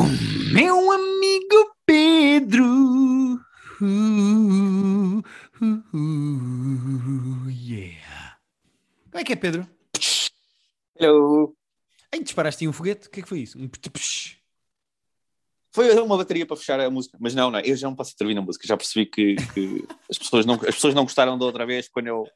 O meu amigo Pedro. Uh, uh, uh, yeah. Como é que é, Pedro? Hello. Ai, disparaste aí um foguete? O que é que foi isso? Um. Foi uma bateria para fechar a música, mas não, não, eu já não posso intervir na música, já percebi que, que as, pessoas não, as pessoas não gostaram da outra vez quando eu,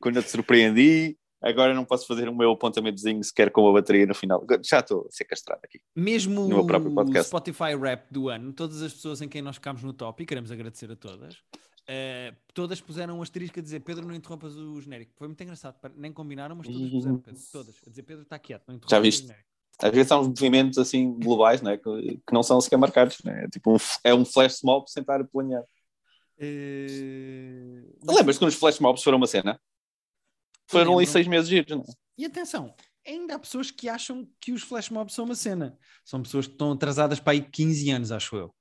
quando eu te surpreendi, agora não posso fazer o meu apontamentozinho sequer com a bateria no final. Já estou a ser castrado aqui. Mesmo No meu próprio o podcast. Spotify Rap do ano, todas as pessoas em quem nós ficámos no top, e queremos agradecer a todas, eh, todas puseram um asterisco a dizer Pedro, não interrompas o genérico. Foi muito engraçado, nem combinaram, mas todas puseram, Pedro, todas, a dizer Pedro está quieto, não interrompas viste? o genérico. Às vezes uns movimentos assim globais né, que, que não são sequer marcados, né? tipo um, é um flash mob sem estar planeado. Eh, Lembras-te quando os flash mobs foram uma cena? Foram ali seis meses giros, não? E atenção, ainda há pessoas que acham que os flash mobs são uma cena. São pessoas que estão atrasadas para aí 15 anos, acho eu.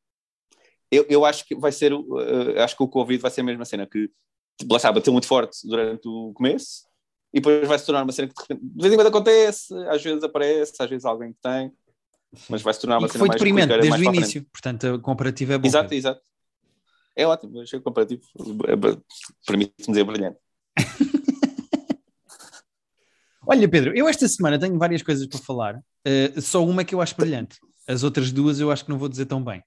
eu, eu acho que vai ser, eh, acho que o Covid vai ser a mesma cena, que lá está, bateu muito forte durante o começo e depois vai se tornar uma cena que de, repente, de vez em quando acontece, às vezes aparece, às vezes alguém que tem, mas vai se tornar uma E cena foi mais deprimente desde mais o início. Portanto, a comparativa é bom. Exato, exato. É ótimo, achei o comparativo, é ba- permite-me dizer brilhante. Olha, Pedro, eu esta semana tenho várias coisas para falar. eh, só uma que eu acho brilhante. As outras duas eu acho que não vou dizer tão bem.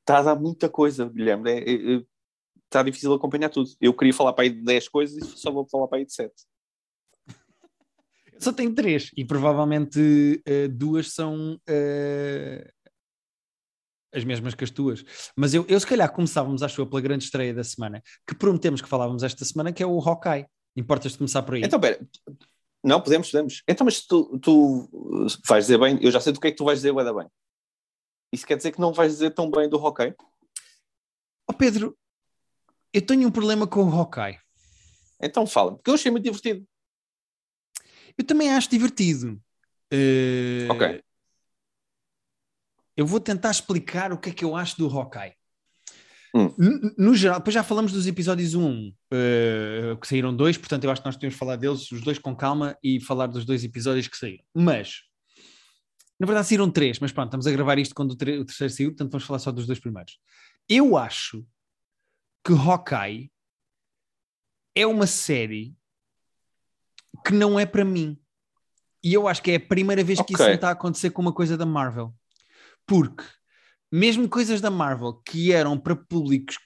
Está a dar muita coisa, Guilherme, é- é- é- está difícil acompanhar tudo. Eu queria falar para aí de 10 coisas e só vou falar para aí de 7. Eu Só tenho três e provavelmente eh, duas são eh, as mesmas que as tuas. Mas eu, eu se calhar começávamos, acho eu, pela grande estreia da semana, que prometemos que falávamos esta semana, que é o Hawkeye. Importas de começar por aí? Então, pera. Não, podemos, podemos. Então, mas tu, tu vais dizer bem, eu já sei do que é que tu vais dizer, vai dar bem. Isso quer dizer que não vais dizer tão bem do hockey? Oh, Pedro, eu tenho um problema com o Hawkeye. Então fala, porque eu achei muito divertido. Eu também acho divertido. Eh, Ok. Eu vou tentar explicar o que é que eu acho do Hawkeye. Hum. No, geral, depois já falamos dos episódios 1, eh, que saíram dois, portanto eu acho que nós temos que falar deles, os dois com calma, e falar dos dois episódios que saíram. Mas, na verdade saíram três, mas pronto, estamos a gravar isto quando o, o terceiro saiu, portanto vamos falar só dos dois primeiros. Eu acho que Hawkeye é uma série que não é para mim. E eu acho que é a primeira vez que isso não está a acontecer com uma coisa da Marvel. Porque mesmo coisas da Marvel que eram para públicos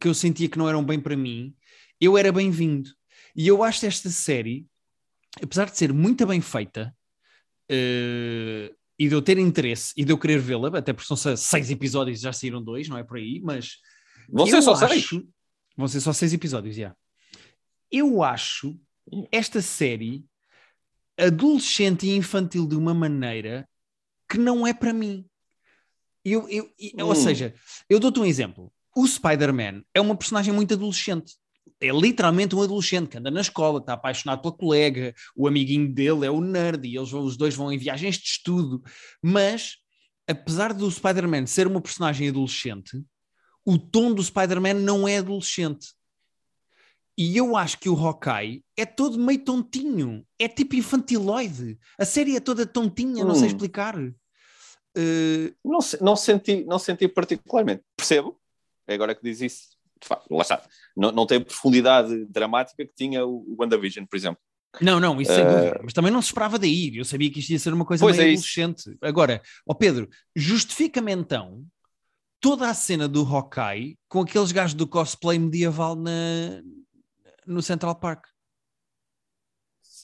que eu sentia que não eram bem para mim, eu era bem-vindo. E eu acho esta série, apesar de ser muito bem feita, eh, e de eu ter interesse e de eu querer vê-la, até porque são seis episódios, já saíram dois, não é por aí, mas Vão ser só seis. acho- Vão ser só seis episódios, já. Eu acho esta série adolescente e infantil de uma maneira que não é para mim. Eu, eu, eu- Ou Hum. seja, eu dou-te um exemplo. O Spider-Man é uma personagem muito adolescente. É literalmente um adolescente que anda na escola, está apaixonado pela colega, o amiguinho dele é o nerd e eles vão, os dois vão em viagens de estudo. Mas, apesar do Spider-Man ser uma personagem adolescente, o tom do Spider-Man não é adolescente. E eu acho que o Hawkeye é todo meio tontinho. É tipo infantiloide. A série é toda tontinha, não sei Hum. explicar. Eh, Não, não, senti, não senti particularmente. Percebo, é agora que diz isso. De facto, lá está. Não, não tem a profundidade dramática que tinha o, o WandaVision, por exemplo. não, não, isso sem Eh, dúvida. Mas também não se esperava daí. Eu sabia que isto ia ser uma coisa Pois meio é isso. adolescente. Agora, ó Pedro, justifica-me então toda a cena do Hawkeye com aqueles gajos do cosplay medieval na, no Central Park.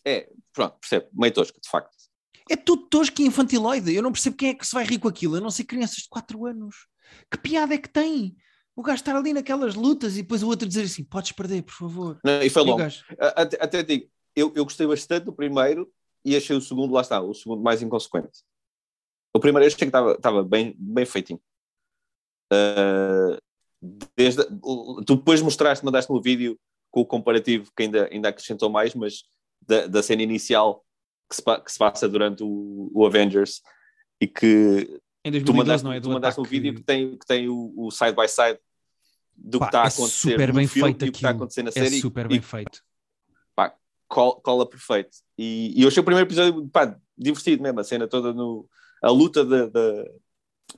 É, pronto, percebo. Meio tosco, de facto. É tudo tosco e infantiloide. Eu não percebo quem é que se vai rir com aquilo. Eu não sei crianças de 4 anos. Que piada é que tem? O gajo estar ali naquelas lutas e depois o outro dizer assim: podes perder, por favor. Não, e foi o longo. A- Até, até digo, eu, eu gostei bastante do primeiro e achei o segundo, lá está, o segundo mais inconsequente. O primeiro eu achei que estava estava bem, bem feitinho. Ah, desde, tu depois mostraste, mandaste no vídeo com o comparativo que ainda, ainda acrescentou mais, mas da, da cena inicial que se, que se passa durante o, o Avengers e que em tu 2012 mandaste, não é? tu Do mandaste um ataque- vídeo que tem, que tem o, o side by side do Pá, que está a é acontecer super no bem filme feito e o que está a aquilo. acontecer na É série super e bem feito. col- cola perfeito. E, e eu achei o primeiro episódio pá, divertido mesmo, a cena toda no. a luta da,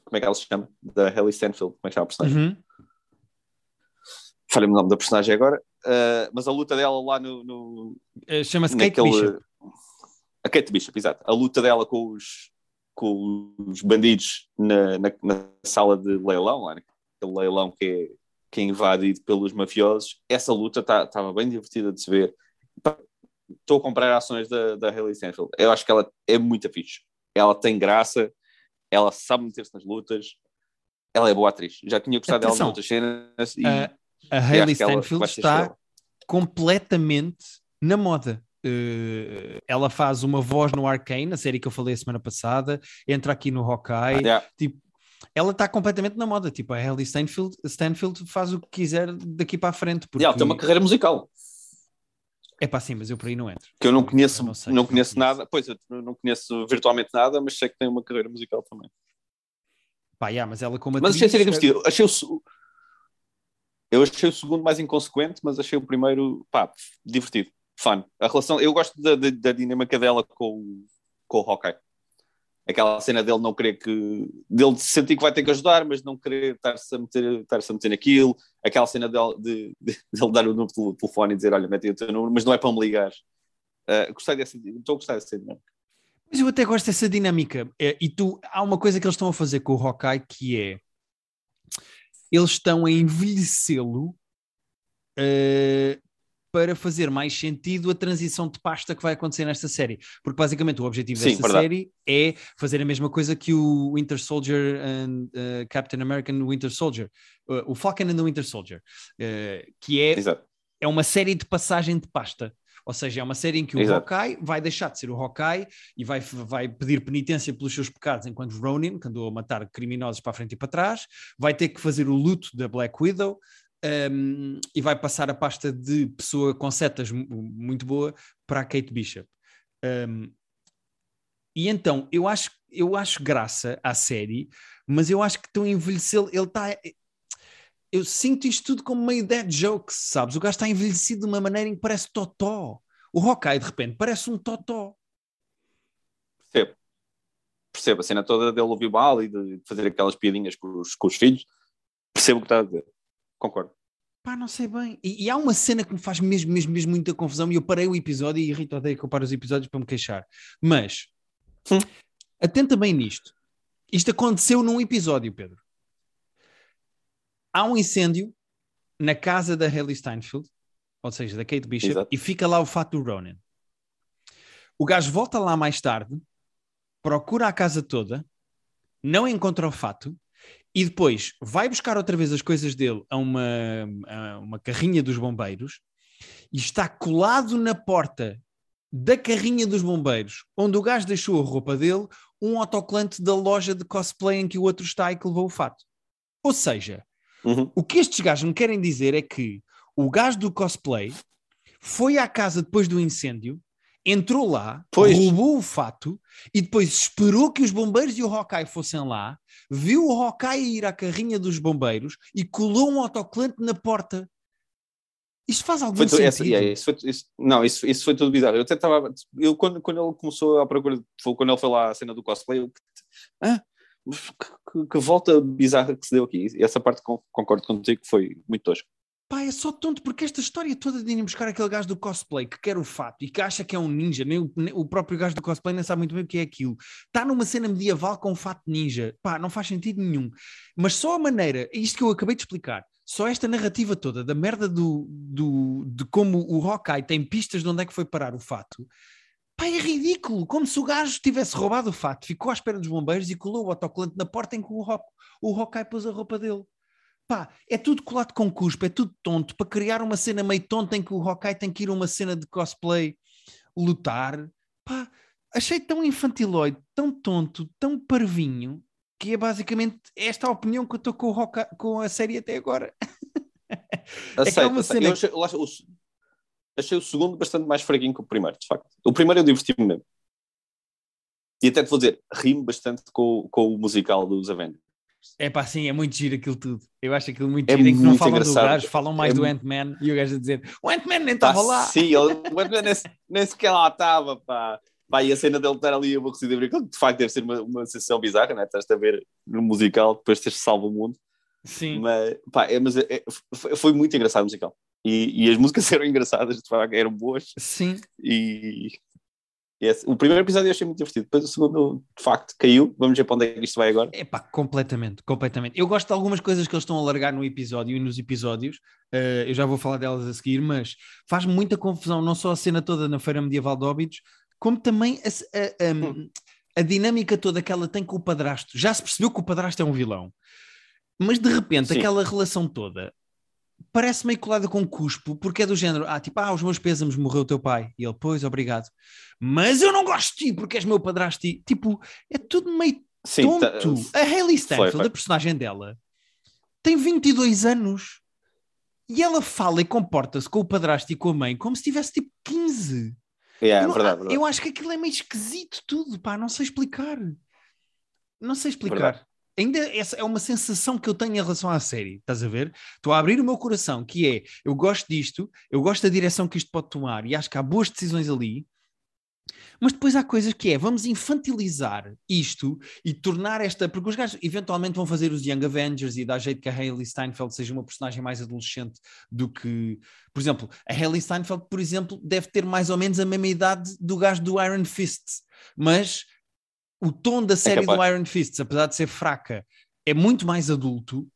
como é que ela se chama? Da Haley Stanfield, como é que chama a personagem? Uhum. Falei-me o nome da personagem agora, uh, mas a luta dela lá no. no Uh, Chama-se Kate naquele- Bishop. A Kate Bishop, exato. A luta dela com os, com os bandidos na, na, na sala de leilão, lá naquele leilão que é, que é invadido pelos mafiosos. Essa luta estava tá, bem divertida de se ver. Estou a comprar ações da, da Hailey Stanfield. Eu acho que ela é muito fixe. Ela tem graça, ela sabe meter-se nas lutas, ela é boa atriz. Já tinha gostado dela em Atenção. outras cenas e, A, a ela Stanfield está estrela. completamente na moda. Uh, ela faz uma voz no Arcane, a série que eu falei a semana passada, entra aqui no Hawkeye. Yeah. Ela está completamente na moda. Tipo, a Hailey Stanfield, Stanfield faz o que quiser daqui para a frente. Porque... Ela tem uma carreira musical. É pá, sim, mas eu por aí não entro. que eu não conheço, Eu não, sei, não conheço conheço. nada, pois eu não conheço virtualmente nada, mas sei que tem uma carreira musical também. Pá, yeah, mas ela como Mas achei a série divertida. Achei o, eu achei o segundo mais inconsequente, mas achei o primeiro, pá, divertido, fun. A relação, eu gosto da, da, da dinâmica dela com, com o Hawkeye. Aquela cena dele não querer que. dele sentir que vai ter que ajudar, mas não querer estar-se a meter, estar-se a meter naquilo. Aquela cena dele, de, de, dar o número do telefone e dizer: Olha, mete o teu número, mas não é para me ligar. Uh, gostei dessa. Estou a gostar dessa dinâmica. Mas eu até gosto dessa dinâmica. É, E tu, há uma coisa que eles estão a fazer com o Hawkeye que é eles estão a envelhecê-lo eh, para fazer mais sentido a transição de pasta que vai acontecer nesta série. Porque basicamente o objetivo Sim, desta verdade. série é fazer a mesma coisa que o Winter Soldier and eh, Captain American Winter Soldier, eh, o Falcon and the Winter Soldier, eh, que é Exato. é uma série de passagem de pasta. Ou seja, é uma série em que o Exato. Hawkeye vai deixar de ser o Hawkeye e vai, vai pedir penitência pelos seus pecados enquanto Ronin, que andou a matar criminosos para a frente e para trás, vai ter que fazer o luto da Black Widow um, e vai passar a pasta de pessoa com setas mu- muito boa para a Kate Bishop. Um, e então, eu acho, eu acho graça à série, mas eu acho que estão a envelhecê-lo. Ele está. Eu sinto isto tudo como meio dead jokes, sabes? O gajo está envelhecido de uma maneira em que parece totó. O Hawkeye, de repente, parece um totó. Percebo. Percebo a cena toda dele ouvir e de fazer aquelas piadinhas com os, com os filhos. Percebo o que está a dizer. Concordo. Pá, não sei bem. E, e há uma cena que me faz mesmo, mesmo, mesmo muita confusão e eu parei o episódio e irrito odeio que eu paro os episódios para me queixar. Mas, Hum. atenta bem nisto. Isto aconteceu num episódio, Pedro. Há um incêndio na casa da Haley Steinfeld, ou seja, da Kate Bishop, Exato. e fica lá o fato do Ronan. O gajo volta lá mais tarde, procura a casa toda, não encontra o fato, e depois vai buscar outra vez as coisas dele a uma, a uma carrinha dos bombeiros e está colado na porta da carrinha dos bombeiros, onde o gajo deixou a roupa dele, um autocolante da loja de cosplay em que o outro está e que levou o fato. Ou seja, Uhum. o que estes gajos me querem dizer é que o gajo do cosplay foi à casa depois do incêndio, entrou lá, Pois. roubou o fato e depois esperou que os bombeiros e o Hawkeye fossem lá, viu o Hawkeye ir à carrinha dos bombeiros e colou um autocolante na porta. Isto faz algum Foi sentido? essa- yeah, isso foi- isso- não, isso, isso foi tudo bizarro. Eu até estava. Eu, quando, quando ele começou a procura, foi quando ele foi lá à cena do cosplay, eu. Ah, que, que- que volta bizarra que se deu aqui. E essa parte con- concordo contigo que foi muito tosco. Pá, é só tonto, porque esta história toda de irem buscar aquele gajo do cosplay que quer o fato e que acha que é um ninja, nem o, nem o próprio gajo do cosplay nem sabe muito bem o que é aquilo. Está numa cena medieval com um fato ninja. Pá, não faz sentido nenhum. Mas só a maneira, é isto que eu acabei de explicar, só esta narrativa toda da merda do, do, de como o Hawkeye tem pistas de onde é que foi parar o fato. Pá, é ridículo. Como se o gajo tivesse roubado o fato, ficou à espera dos bombeiros e colou o autocolante na porta em que o, Haw- o Hawkeye pôs a roupa dele. Pá, é tudo colado com cuspo, é tudo tonto, para criar uma cena meio tonta em que o Hawkeye tem que ir a uma cena de cosplay lutar. Pá, achei tão infantiloide, tão tonto, tão parvinho, que é basicamente esta a opinião que eu estou com, com a série até agora. Aceito, É uma cena Eu achei, o, achei o segundo bastante mais fraguinho que o primeiro, de facto. O primeiro eu diverti-me mesmo. E até te vou dizer, ri-me bastante com, com o musical dos Avengers. É pá, sim, é muito giro aquilo tudo. Eu acho aquilo muito É giro, em que não falam do engraçado. gajo, falam mais É do Ant-Man e o gajo a dizer: o Ant-Man nem estava lá. Sim, ele, o Ant-Man nem, nem sequer lá estava, pá. Pá, e a cena dele estar ali aborrecido a ver, de facto deve ser uma, uma sensação bizarra, né? Estás a ver no musical depois de teres salvo o mundo. Sim. Mas, pá, é, mas é, é, foi muito engraçado o musical. E, e, as músicas eram engraçadas, de facto, eram boas. Sim. E, O primeiro episódio eu achei muito divertido, depois o segundo, de facto, caiu. Vamos ver para onde é que isto vai agora. É pá, completamente, completamente. Eu gosto de algumas coisas que eles estão a largar no episódio e nos episódios, uh, eu já vou falar delas a seguir, mas faz muita confusão, não só a cena toda na Feira Medieval de Óbidos, como também a, a, a, hum. a dinâmica toda que ela tem com o padrasto. Já se percebeu que o padrasto é um vilão, mas de repente Sim. aquela relação toda parece meio colada com cuspo, porque é do género, ah, tipo, ah, os meus pésamos, morreu o teu pai. E ele, pois, obrigado. Mas eu não gosto de ti porque és meu padrasto. Tipo, é tudo meio Sim, tonto. Tá... A Hayley Stanfield, foi, foi. a personagem dela, tem 22 anos e ela fala e comporta-se com o padrasto e com a mãe como se tivesse tipo 15. Yeah, eu, é verdade, verdade. eu acho que aquilo é meio esquisito tudo, pá, não sei explicar. Não sei explicar. Verdade ainda é uma sensação que eu tenho em relação à série, estás a ver? Estou a abrir o meu coração, que é, eu gosto disto, eu gosto da direção que isto pode tomar e acho que há boas decisões ali, mas depois há coisas que é, vamos infantilizar isto e tornar esta, porque os gajos eventualmente vão fazer os Young Avengers e dar jeito que a Hayley Steinfeld seja uma personagem mais adolescente do que, por exemplo, a Hayley Steinfeld, por exemplo, deve ter mais ou menos a mesma idade do gajo do Iron Fist, mas o tom da série é do Iron Fist, apesar de ser fraca, é muito mais adulto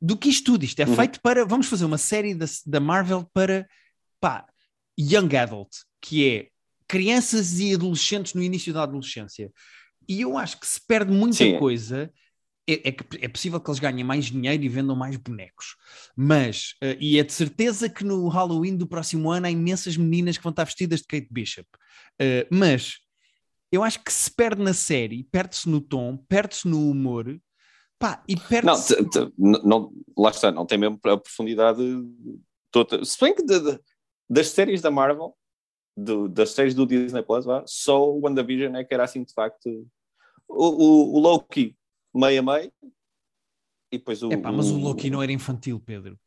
do que isto tudo. Isto é uhum. feito para. Vamos fazer uma série da, da Marvel para pá, Young Adult, que é crianças e adolescentes no início da adolescência. E eu acho que se perde muita Sim. coisa. É, é, é, possível que eles ganhem mais dinheiro e vendam mais bonecos, mas, uh, e é de certeza que no Halloween do próximo ano há imensas meninas que vão estar vestidas de Kate Bishop, uh, mas eu acho que se perde na série, perde-se no tom, perde-se no humor, pá, e perde-se... Não, não, lá está, não tem mesmo a profundidade toda. Se bem que de, de, das séries da Marvel, do, das séries do Disney Plus, vá, só o WandaVision é que era assim de facto o, o, o Loki meio a meio e depois o... Epá, mas o Loki não era infantil, Pedro.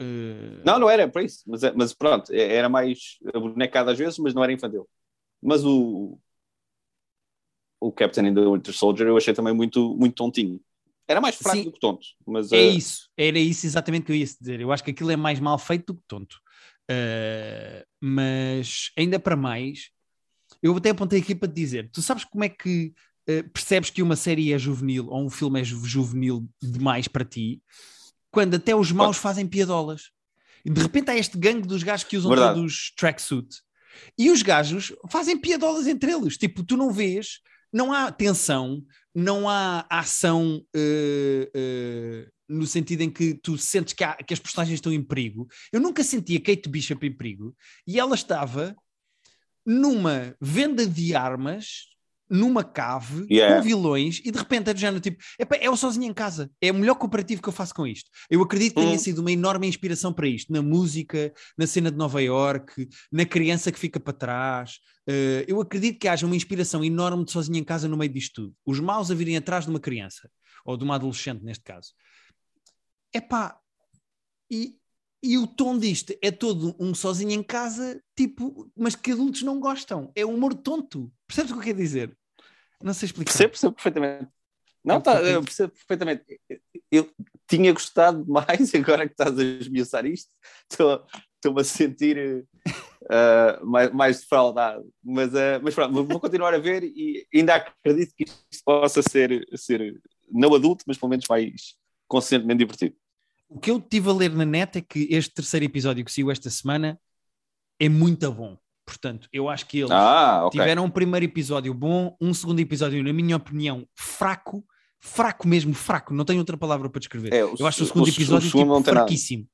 Uh... Não, não era, para isso, mas, é, mas pronto, é, era mais bonecado às vezes, mas não era infantil. Mas o, o Captain and the Winter Soldier eu achei também muito, muito tontinho. Era mais fraco Sim, do que tonto. Mas, é uh... isso, era isso exatamente que eu ia dizer. Eu acho que aquilo é mais mal feito do que tonto. Uh, mas ainda para mais, eu até apontei aqui para te dizer: tu sabes como é que uh, percebes que uma série é juvenil ou um filme é juvenil demais para ti? Quando até os maus fazem piadolas. E de repente há este gangue dos gajos que usam Verdade. todos tracksuit. E os gajos fazem piadolas entre eles. Tipo, tu não vês não há tensão, não há ação uh, uh, no sentido em que tu sentes que, há, que, as personagens estão em perigo. Eu nunca senti a Kate Bishop em perigo e ela estava numa venda de armas numa cave yeah. com vilões e de repente é do género tipo, é eu sozinho em casa, é o melhor comparativo que eu faço com isto. Eu acredito que tenha hum. sido uma enorme inspiração para isto, na música, na cena de Nova York, na criança que fica para trás. Uh, eu acredito que haja uma inspiração enorme de sozinho em casa no meio disto tudo. Os maus a virem atrás de uma criança, ou de uma adolescente neste caso. É pá, e, e o tom disto é todo um sozinho em casa, tipo, mas que adultos não gostam. É humor tonto. Percebes o que eu quero dizer? Não sei explicar. Percebo, percebo perfeitamente. Não, tá, eu percebo perfeitamente. Eu tinha gostado mais, agora que estás a esmiuçar isto, estou-me a sentir uh, mais, mais defraudado. Mas, uh, mas pronto, vou continuar a ver e ainda acredito que isto possa ser, ser não adulto, mas pelo menos mais consistentemente divertido. O que eu tive a ler na net é que este terceiro episódio que saiu esta semana é muito bom. Portanto, eu acho que eles ah, okay. tiveram um primeiro episódio bom, um segundo episódio, na minha opinião, fraco, fraco mesmo, fraco, não tenho outra palavra para descrever. É, eu acho o segundo o, episódio o tipo, fraquíssimo.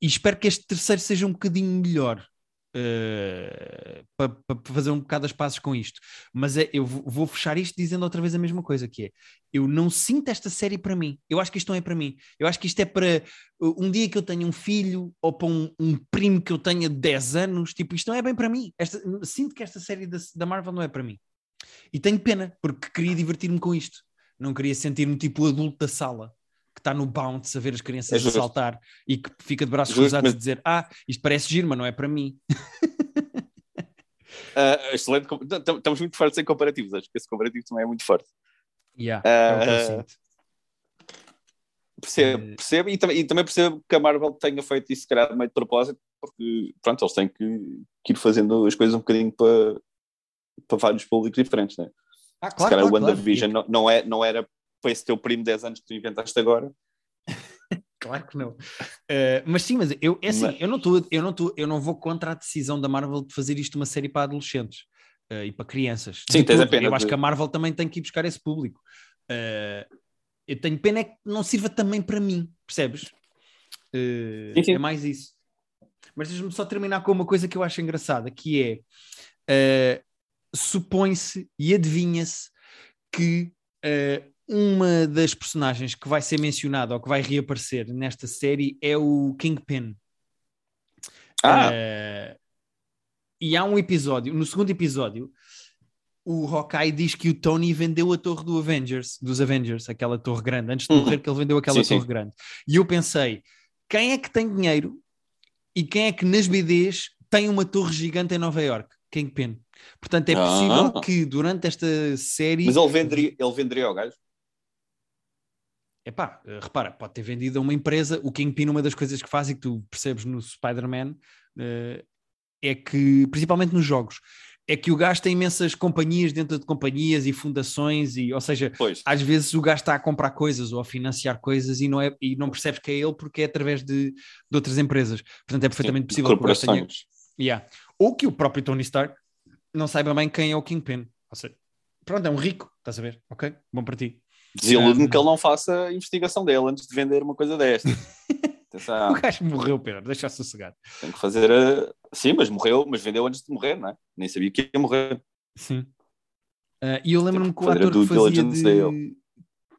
E espero que este terceiro seja um bocadinho melhor uh, para, para, fazer um bocado as pazes com isto. Mas é, eu vou fechar isto dizendo outra vez a mesma coisa, que é, eu não sinto esta série para mim. Eu acho que isto não é para mim. Eu acho que isto é para um dia que eu tenho um filho ou para um, um primo que eu tenha 10 anos, tipo, isto não é bem para mim. Esta, sinto que esta série da, da Marvel não é para mim. E tenho pena, porque queria divertir-me com isto. Não queria sentir-me tipo adulto da sala está no bounce a ver as crianças é saltar e que fica de braços cruzados mas... a dizer: Ah, isto parece giro, mas não é para mim. Uh, excelente. Estamos muito fortes em comparativos. Acho que esse comparativo também é muito forte. Yeah, uh, é percebo, uh, percebo e, também, e também percebo que a Marvel tenha feito isso, se calhar, meio de propósito, porque pronto, eles têm que, que ir fazendo as coisas um bocadinho para, para vários públicos diferentes, né? Ah, claro, se calhar claro, o WandaVision claro. não, não, é, não era para esse teu primo de 10 anos que tu inventaste agora. claro que não. Uh, mas sim, mas eu, é assim, mas... eu não estou, eu não tô, eu não vou contra a decisão da Marvel de fazer isto uma série para adolescentes uh, e para crianças. Sim, tens a pena. Eu de... acho que a Marvel também tem que ir buscar esse público. Uh, eu tenho pena é que não sirva também para mim, percebes? Sim, sim. É mais isso. Mas deixa-me só terminar com uma coisa que eu acho engraçada, que é supõe-se e adivinha-se que uma das personagens que vai ser mencionada ou que vai reaparecer nesta série é o Kingpin. Ah. Uh, e há um episódio, no segundo episódio, o Hawkeye diz que o Tony vendeu a torre do Avengers, dos Avengers, aquela torre grande, antes de morrer, que ele vendeu aquela sim, torre sim. grande. E eu pensei, quem é que tem dinheiro e quem é que nas BDs tem uma torre gigante em Nova York? Kingpin. Portanto, é possível ah. que durante esta série. Mas ele venderia, ele venderia ao gajo? Epá, eh, repara, pode ter vendido a uma empresa. O Kingpin, uma das coisas que faz e que tu percebes no Spider-Man uh, é que, principalmente nos jogos, é que o gajo tem imensas companhias dentro de companhias e fundações, e, ou seja, pois. às vezes o gajo está a comprar coisas ou a financiar coisas e não, é, e não percebes que é ele porque é através de, de outras empresas. Portanto, é perfeitamente Sim, possível corporações. que o tenha... yeah. Ou que o próprio Tony Stark não saiba bem quem é o Kingpin. Ou seja, pronto, é um rico, estás a ver? Ok? Bom para ti. Desilude-me que ele não faça a investigação dele antes de vender uma coisa desta. o gajo morreu, Pedro, deixa sossegado. Tem que fazer a... Sim, mas morreu, mas vendeu antes de morrer, não é? Nem sabia que ia morrer. Sim. Uh, e eu lembro-me que o ator que fazia de dele.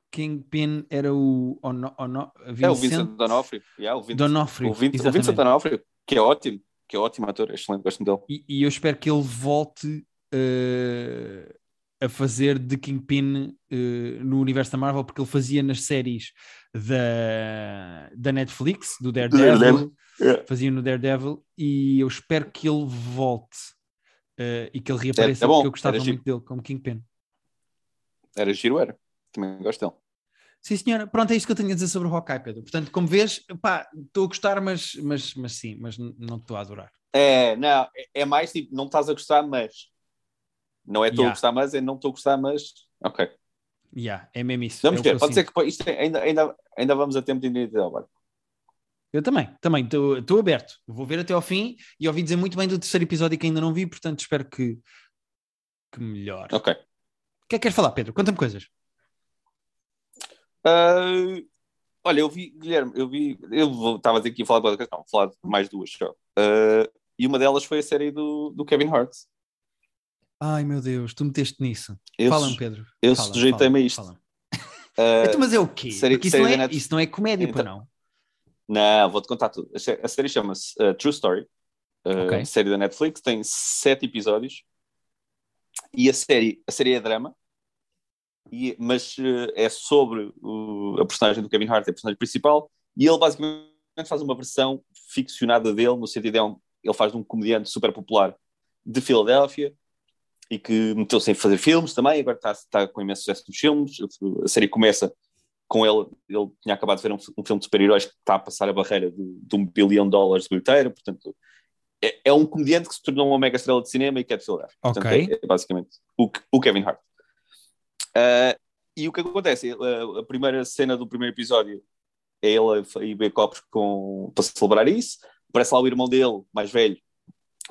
Kingpin era o ono, ono, Vincent... É o Vincent D'Onofrio. Yeah, o Vincent, D'Onofrio. O, Vincent, o Vincent D'Onofrio, que é ótimo, que é ótimo ator, excelente, gosto dele. E, e eu espero que ele volte uh, a fazer de Kingpin uh, no universo da Marvel, porque ele fazia nas séries da, da Netflix, do Daredevil, Daredevil. Yeah. fazia no Daredevil, e eu espero que ele volte uh, e que ele reapareça, é, é porque eu gostava muito giro. dele como Kingpin. Era giro, era. Também gosto dele. Sim, senhora. Pronto, é isto que eu tenho a dizer sobre o Hawkeye, Pedro. Portanto, como vês, pá, estou a gostar, mas, mas, mas sim, mas não estou a adorar. É, não, é, é mais tipo, não estás a gostar, mas não é estou yeah. a gostar, mas é não estou a gostar, mas. Ok. Yeah, é mesmo isso. Vamos é ver, pode ser que isto é, ainda, ainda, ainda vamos a tempo de ao barco. Eu também, também, estou aberto. Vou ver até ao fim e ouvi dizer muito bem do terceiro episódio que ainda não vi, portanto espero que, que melhore. Ok. O que é que queres falar, Pedro? Conta-me coisas. Uh, olha, eu vi, Guilherme, eu vi, eu estava aqui a falar de questão, falar de mais duas só. Uh, e uma delas foi a série do, do Kevin Hart. Ai meu Deus, tu meteste nisso. Fala-me, Pedro. Eu sujeitei-me a isto. Uh, então, mas é o quê? Série, isso, não é, isso não é comédia, então, não? Não, vou-te contar tudo. A série chama-se uh, True Story. Uh, okay. Série da Netflix, tem sete episódios. E a série, a série é drama, e, mas é sobre o, a personagem do Kevin Hart, é a personagem principal, e ele basicamente faz uma versão ficcionada dele, no sentido de é um, ele faz de um comediante super popular de Filadélfia, e que meteu-se em fazer filmes também, agora está, está com imenso sucesso nos filmes. A série começa com ele, ele tinha acabado de ver um, um filme de super-heróis que está a passar a barreira de, de um bilhão de dólares de bilheteira, portanto, é, é, um comediante que se tornou uma mega estrela de cinema e quer de filmar. Portanto, é, é, basicamente o, o Kevin Hart. Uh, e o que acontece? A, a, primeira cena do primeiro episódio é ele a ir beber copos com, para celebrar isso. Parece lá o irmão dele, mais velho,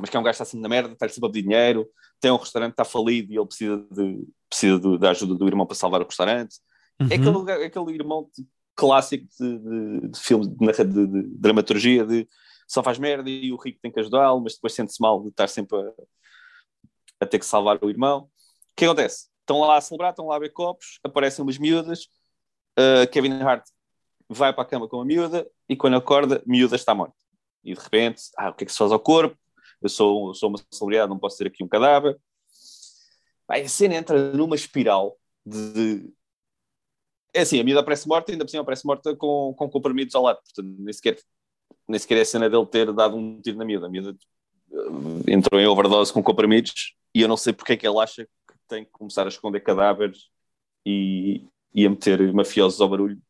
mas que é um gajo que está sempre na merda, está sempre a pedir dinheiro, tem um restaurante que está falido e ele precisa, de, precisa de, da ajuda do irmão para salvar o restaurante. É uhum. É, aquele, aquele irmão de, clássico de, de, de filme de, de, de, dramaturgia de só faz merda e o rico tem que ajudá-lo, mas depois sente-se mal de estar sempre a, a, ter que salvar o irmão. O que acontece? Estão lá a celebrar, estão lá a ver copos, aparecem umas miúdas, uh, Kevin Hart vai para a cama com a miúda e quando acorda, miúda está morta. E de repente, ah, o que é que se faz ao corpo? Eu sou, sou uma celebridade, não posso ter aqui um cadáver. Aí a cena entra numa espiral de. É assim, a miúda parece morta, ainda por cima parece morta com, com comprimidos ao lado, portanto, nem sequer, nem sequer é a cena dele ter dado um tiro na miúda. A miúda entrou em overdose com comprimidos e eu não sei porque é que ele acha que tem que começar a esconder cadáveres e, e a meter mafiosos ao barulho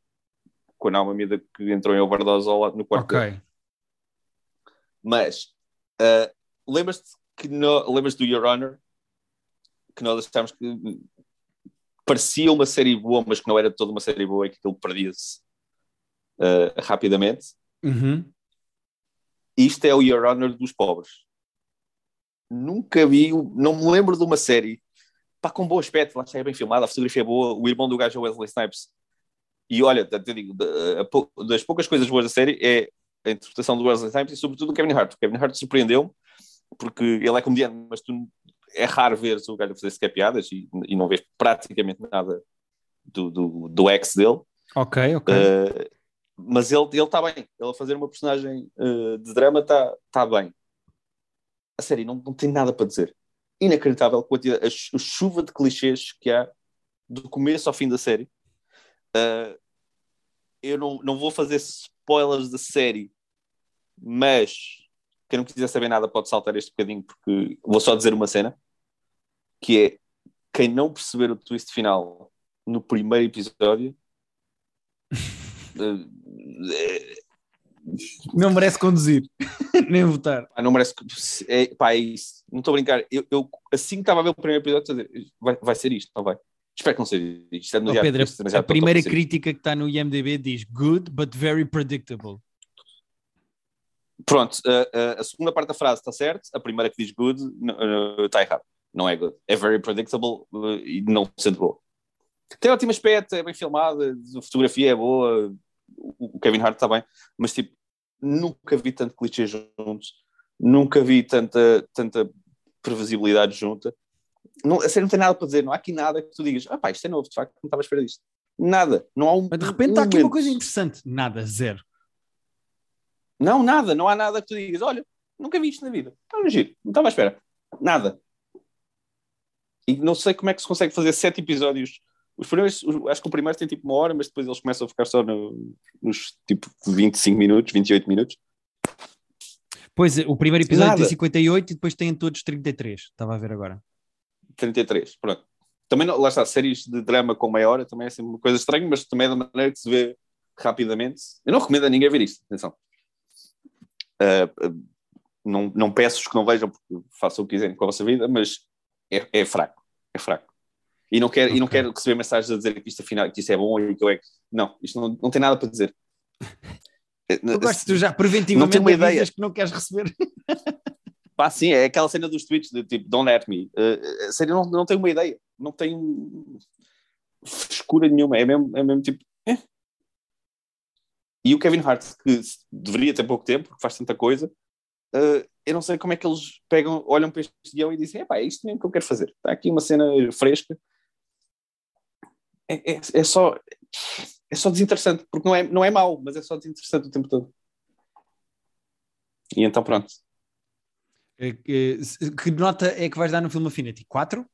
quando há uma medida que entrou em overdose ao lado no quarto. Ok. Mas uh, lembras-te que no, lembras do Your Honor que nós achámos que parecia uma série boa, mas que não era toda uma série boa e que aquilo perdia-se uh, rapidamente. Uhum. Isto é o Your Honor dos pobres. Nunca vi, não me lembro de uma série pá, com bom aspecto, lá está é bem filmada, a fotografia é boa, o irmão do gajo é Wesley Snipes. E olha, te digo, das poucas coisas boas da série é a interpretação do Wesley Snipes e sobretudo o Kevin Hart. O Kevin Hart surpreendeu-me porque ele é comediante, mas tu é raro ver o gajo a fazer sequer piadas e, e não vês praticamente nada do, do, do ex dele. Ok, ok. Uh, mas ele está bem. Ele a fazer uma personagem uh, de drama está tá bem. A série não, não tem nada para dizer. Inacreditável a, a chuva de clichês que há do começo ao fim da série. Uh, eu não, não vou fazer spoilers da série, mas quem não quiser saber nada pode saltar este bocadinho, porque vou só dizer uma cena, que é quem não perceber o twist final no primeiro episódio não merece conduzir, nem votar. Não merece. É, pá, é isso. Não estou a brincar. Eu, eu, assim que estava a ver o primeiro episódio, vai, vai ser isto, não vai? Espero que não seja isto. É oh, Pedro, a, a primeira crítica que está no IMDB diz good, but very predictable. Pronto, a, a, segunda parte da frase está certo, a primeira que diz good está errado. Não é good. É very predictable uh, e não sendo boa. Tem ótimo aspecto, é bem filmada, a fotografia é boa, o Kevin Hart está bem, mas tipo, nunca vi tanto clichê juntos, nunca vi tanta, tanta previsibilidade junta. Não, a série não tem nada para dizer, não há aqui nada que tu digas, ah pá, isto é novo, de facto, não estava a esperar disto. Nada, não há um. Mas de repente um está aqui uma coisa interessante, nada, zero. Não, nada, não há nada que tu digas, olha, nunca vi isto na vida, está no giro, não estava à espera, nada. E não sei como é que se consegue fazer sete episódios. Os primeiros, acho que o primeiro tem tipo uma hora, mas depois eles começam a ficar só no, nos tipo 25 minutos, 28 minutos. Pois, o primeiro episódio Nada. tem 58 e depois têm todos 33. Estava a ver agora. 33, pronto. Também, lá está, séries de drama com meia hora também é sempre uma coisa estranha, mas também é da maneira que se vê rapidamente. Eu não recomendo a ninguém ver isto, atenção. Uh, não, não peço que não vejam porque façam o que quiserem com a vossa vida, mas é, é fraco, é fraco. E não quero, okay. e não quero receber mensagens a dizer que isto afinal que isto é bom e que eu é que. Não, isto não, não tem nada para dizer. Eu gosto tu já preventivamente não ideia que não queres receber. Pá, sim, é aquela cena dos tweets de tipo, don't let me. Uh, sério, não, não tenho uma ideia. Não tenho frescura nenhuma. É mesmo, é mesmo tipo. Eh. E o Kevin Hart, que deveria ter pouco tempo, porque faz tanta coisa, uh, eu não sei como é que eles pegam, olham para este guião e dizem: é isto mesmo que eu quero fazer. Está aqui uma cena fresca. É, é, é, só. É só desinteressante, porque não é, não é mau, mas é só desinteressante o tempo todo. E então pronto. É que, que nota é que vais dar no filme Affinity? 4?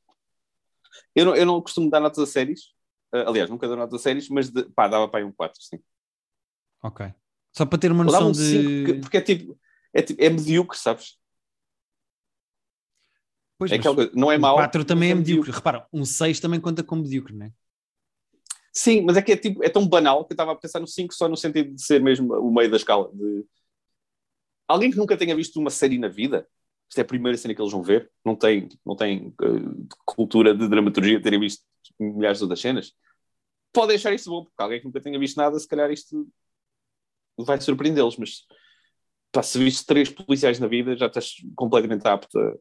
Eu não, eu não costumo dar notas a séries. Uh, aliás, nunca dou notas a séries, mas de, pá, dava para aí um 4, sim. Ok. Só para ter uma noção um de. Cinco, porque é tipo, é, tipo, é medíocre, sabes? Pois, é não é mau. 4 também é, é medíocre. Repara, um 6 também conta como medíocre, não é? Sim, mas é que é, tipo, é tão banal que eu estava a pensar no 5 só no sentido de ser mesmo o meio da escala. De... Alguém que nunca tenha visto uma série na vida, isto é a primeira cena que eles vão ver, não tem, não tem uh, cultura de dramaturgia, terem visto milhares de outras cenas, pode achar isto bom, porque alguém que nunca tenha visto nada, se calhar isto vai surpreendê-los, mas pá, se viste três policiais na vida, já estás completamente apto a...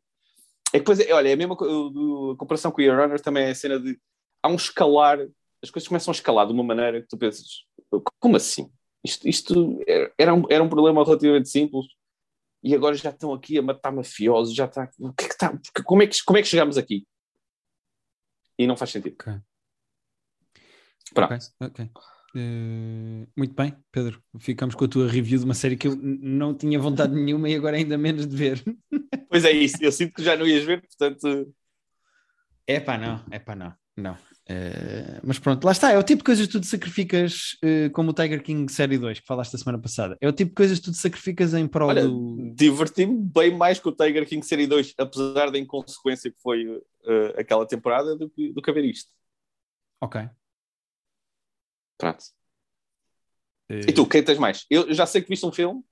É que depois, é, olha, é a mesma a comparação com o Your Runner também é a cena de há um escalar, as coisas começam a escalar de uma maneira que tu pensas, como assim? Isto, isto era, um, era um problema relativamente simples e agora já estão aqui a matar mafiosos, já está. O que é que está? Como é que, como é que chegamos aqui? E não faz sentido. Okay. Pronto. Okay, okay. Uh, muito bem, Pedro. Ficamos com a tua review de uma série que eu não tinha vontade nenhuma e agora ainda menos de ver. Pois é isso, eu sinto que já não ias ver, portanto. É pá, não, é pá, não. Não. Uh, mas pronto, lá está. É o tipo de coisas que tu te sacrificas, uh, como o Tiger King Série 2, que falaste a semana passada. É o tipo de coisas que tu te sacrificas em prol Olha, do. Diverti-me bem mais com o Tiger King Série 2, apesar da inconsequência que foi uh, aquela temporada, do que, do que a ver isto. Ok. Pronto. E tu, quem tens mais? Eu já sei que viste um filme.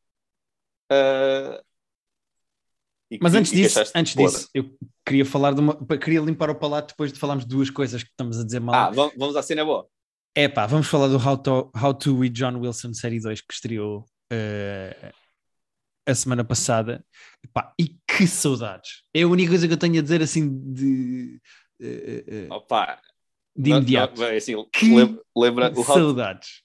Mas antes disso, antes disso, eu queria falar de uma. Queria limpar o palato depois de falarmos de duas coisas que estamos a dizer mal. Ah, vamos à cena boa. É pá, vamos falar do How to, How to with John Wilson, série 2, que estreou uh, a semana passada. Epá, e que saudades! É a única coisa que eu tenho a dizer assim de. Uh, uh, Opa, de imediato. Não, não, assim, que lembra, o saudades.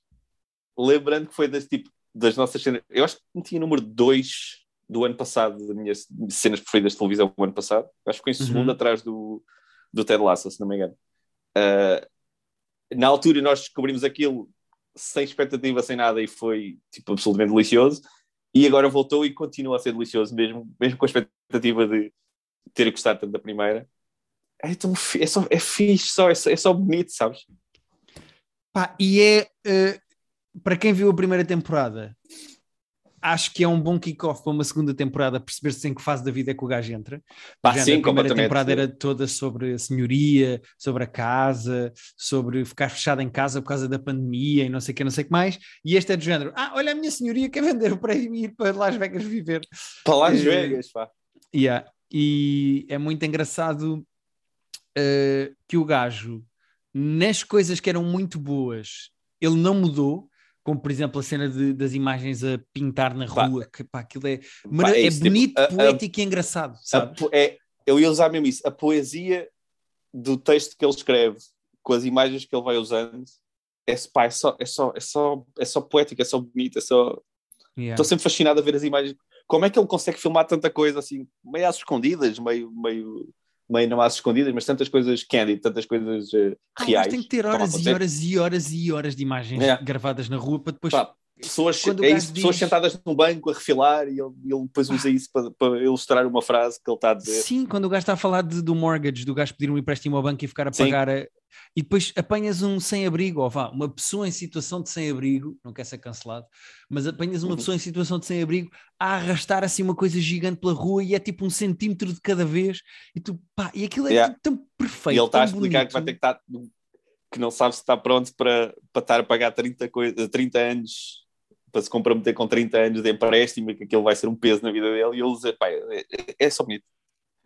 Lembrando que foi das, tipo, das nossas cenas. Eu acho que tinha número 2 do ano passado, das minhas cenas preferidas de televisão do ano passado. Acho que foi em segundo uhum. atrás do, do Ted Lasso, se não me engano. Uh, na altura nós descobrimos aquilo sem expectativa, sem nada, e foi tipo, absolutamente delicioso. E agora voltou e continua a ser delicioso, mesmo, mesmo com a expectativa de ter gostado tanto da primeira. É, tão, é, só, é fixe, só, é, só, é só bonito, sabes? Pá, e é uh, para quem viu a primeira temporada, acho que é um bom kickoff para uma segunda temporada, perceber-se em que fase da vida é que o gajo entra. Pá, sim, a primeira temporada era toda sobre a senhoria, sobre a casa, sobre ficar fechado em casa por causa da pandemia e não sei o que, não sei o que mais. E este é do género: ah, olha, a minha senhoria quer vender o prédio e ir para Las Vegas viver. Para Las Vegas, pá. Yeah. E é muito engraçado uh, que o gajo, nas coisas que eram muito boas, ele não mudou como por exemplo a cena de, das imagens a pintar na rua, pá. que pá, aquilo é, pá, é, é bonito, tipo, poético a, e engraçado, sabe? é, eu ia usar mesmo isso, a poesia do texto que ele escreve, com as imagens que ele vai usando, é, pá, é, só, é, só, é, só, é só poético, é só bonito, é só... Estou yeah. sempre fascinado a ver as imagens. Como é que ele consegue filmar tanta coisa assim, meio às escondidas, meio, meio meio não às escondidas, mas tantas coisas candid, tantas coisas uh, reais. tem que ter horas e horas e horas e horas de imagens é. gravadas na rua para depois. Pá, pessoas, é isso, diz... pessoas sentadas num banco a refilar e ele, ele depois usa isso para, para, ilustrar uma frase que ele está a dizer. Sim, quando o gajo está a falar de, do mortgage, do gajo pedir um empréstimo ao banco e ficar a pagar a, e depois apanhas um sem-abrigo, ou vá, uma pessoa em situação de sem-abrigo, não quer ser cancelado, mas apanhas uma uhum. pessoa em situação de sem-abrigo a arrastar assim uma coisa gigante pela rua e é tipo um centímetro de cada vez, e tu, pá, e aquilo é yeah. tão perfeito. E ele está a explicar bonito. que vai ter que estar, que não sabe se está pronto para, para estar a pagar 30, 30 anos para se comprometer com 30 anos de empréstimo que aquilo vai ser um peso na vida dele, e ele dizer, pá, é, é só bonito.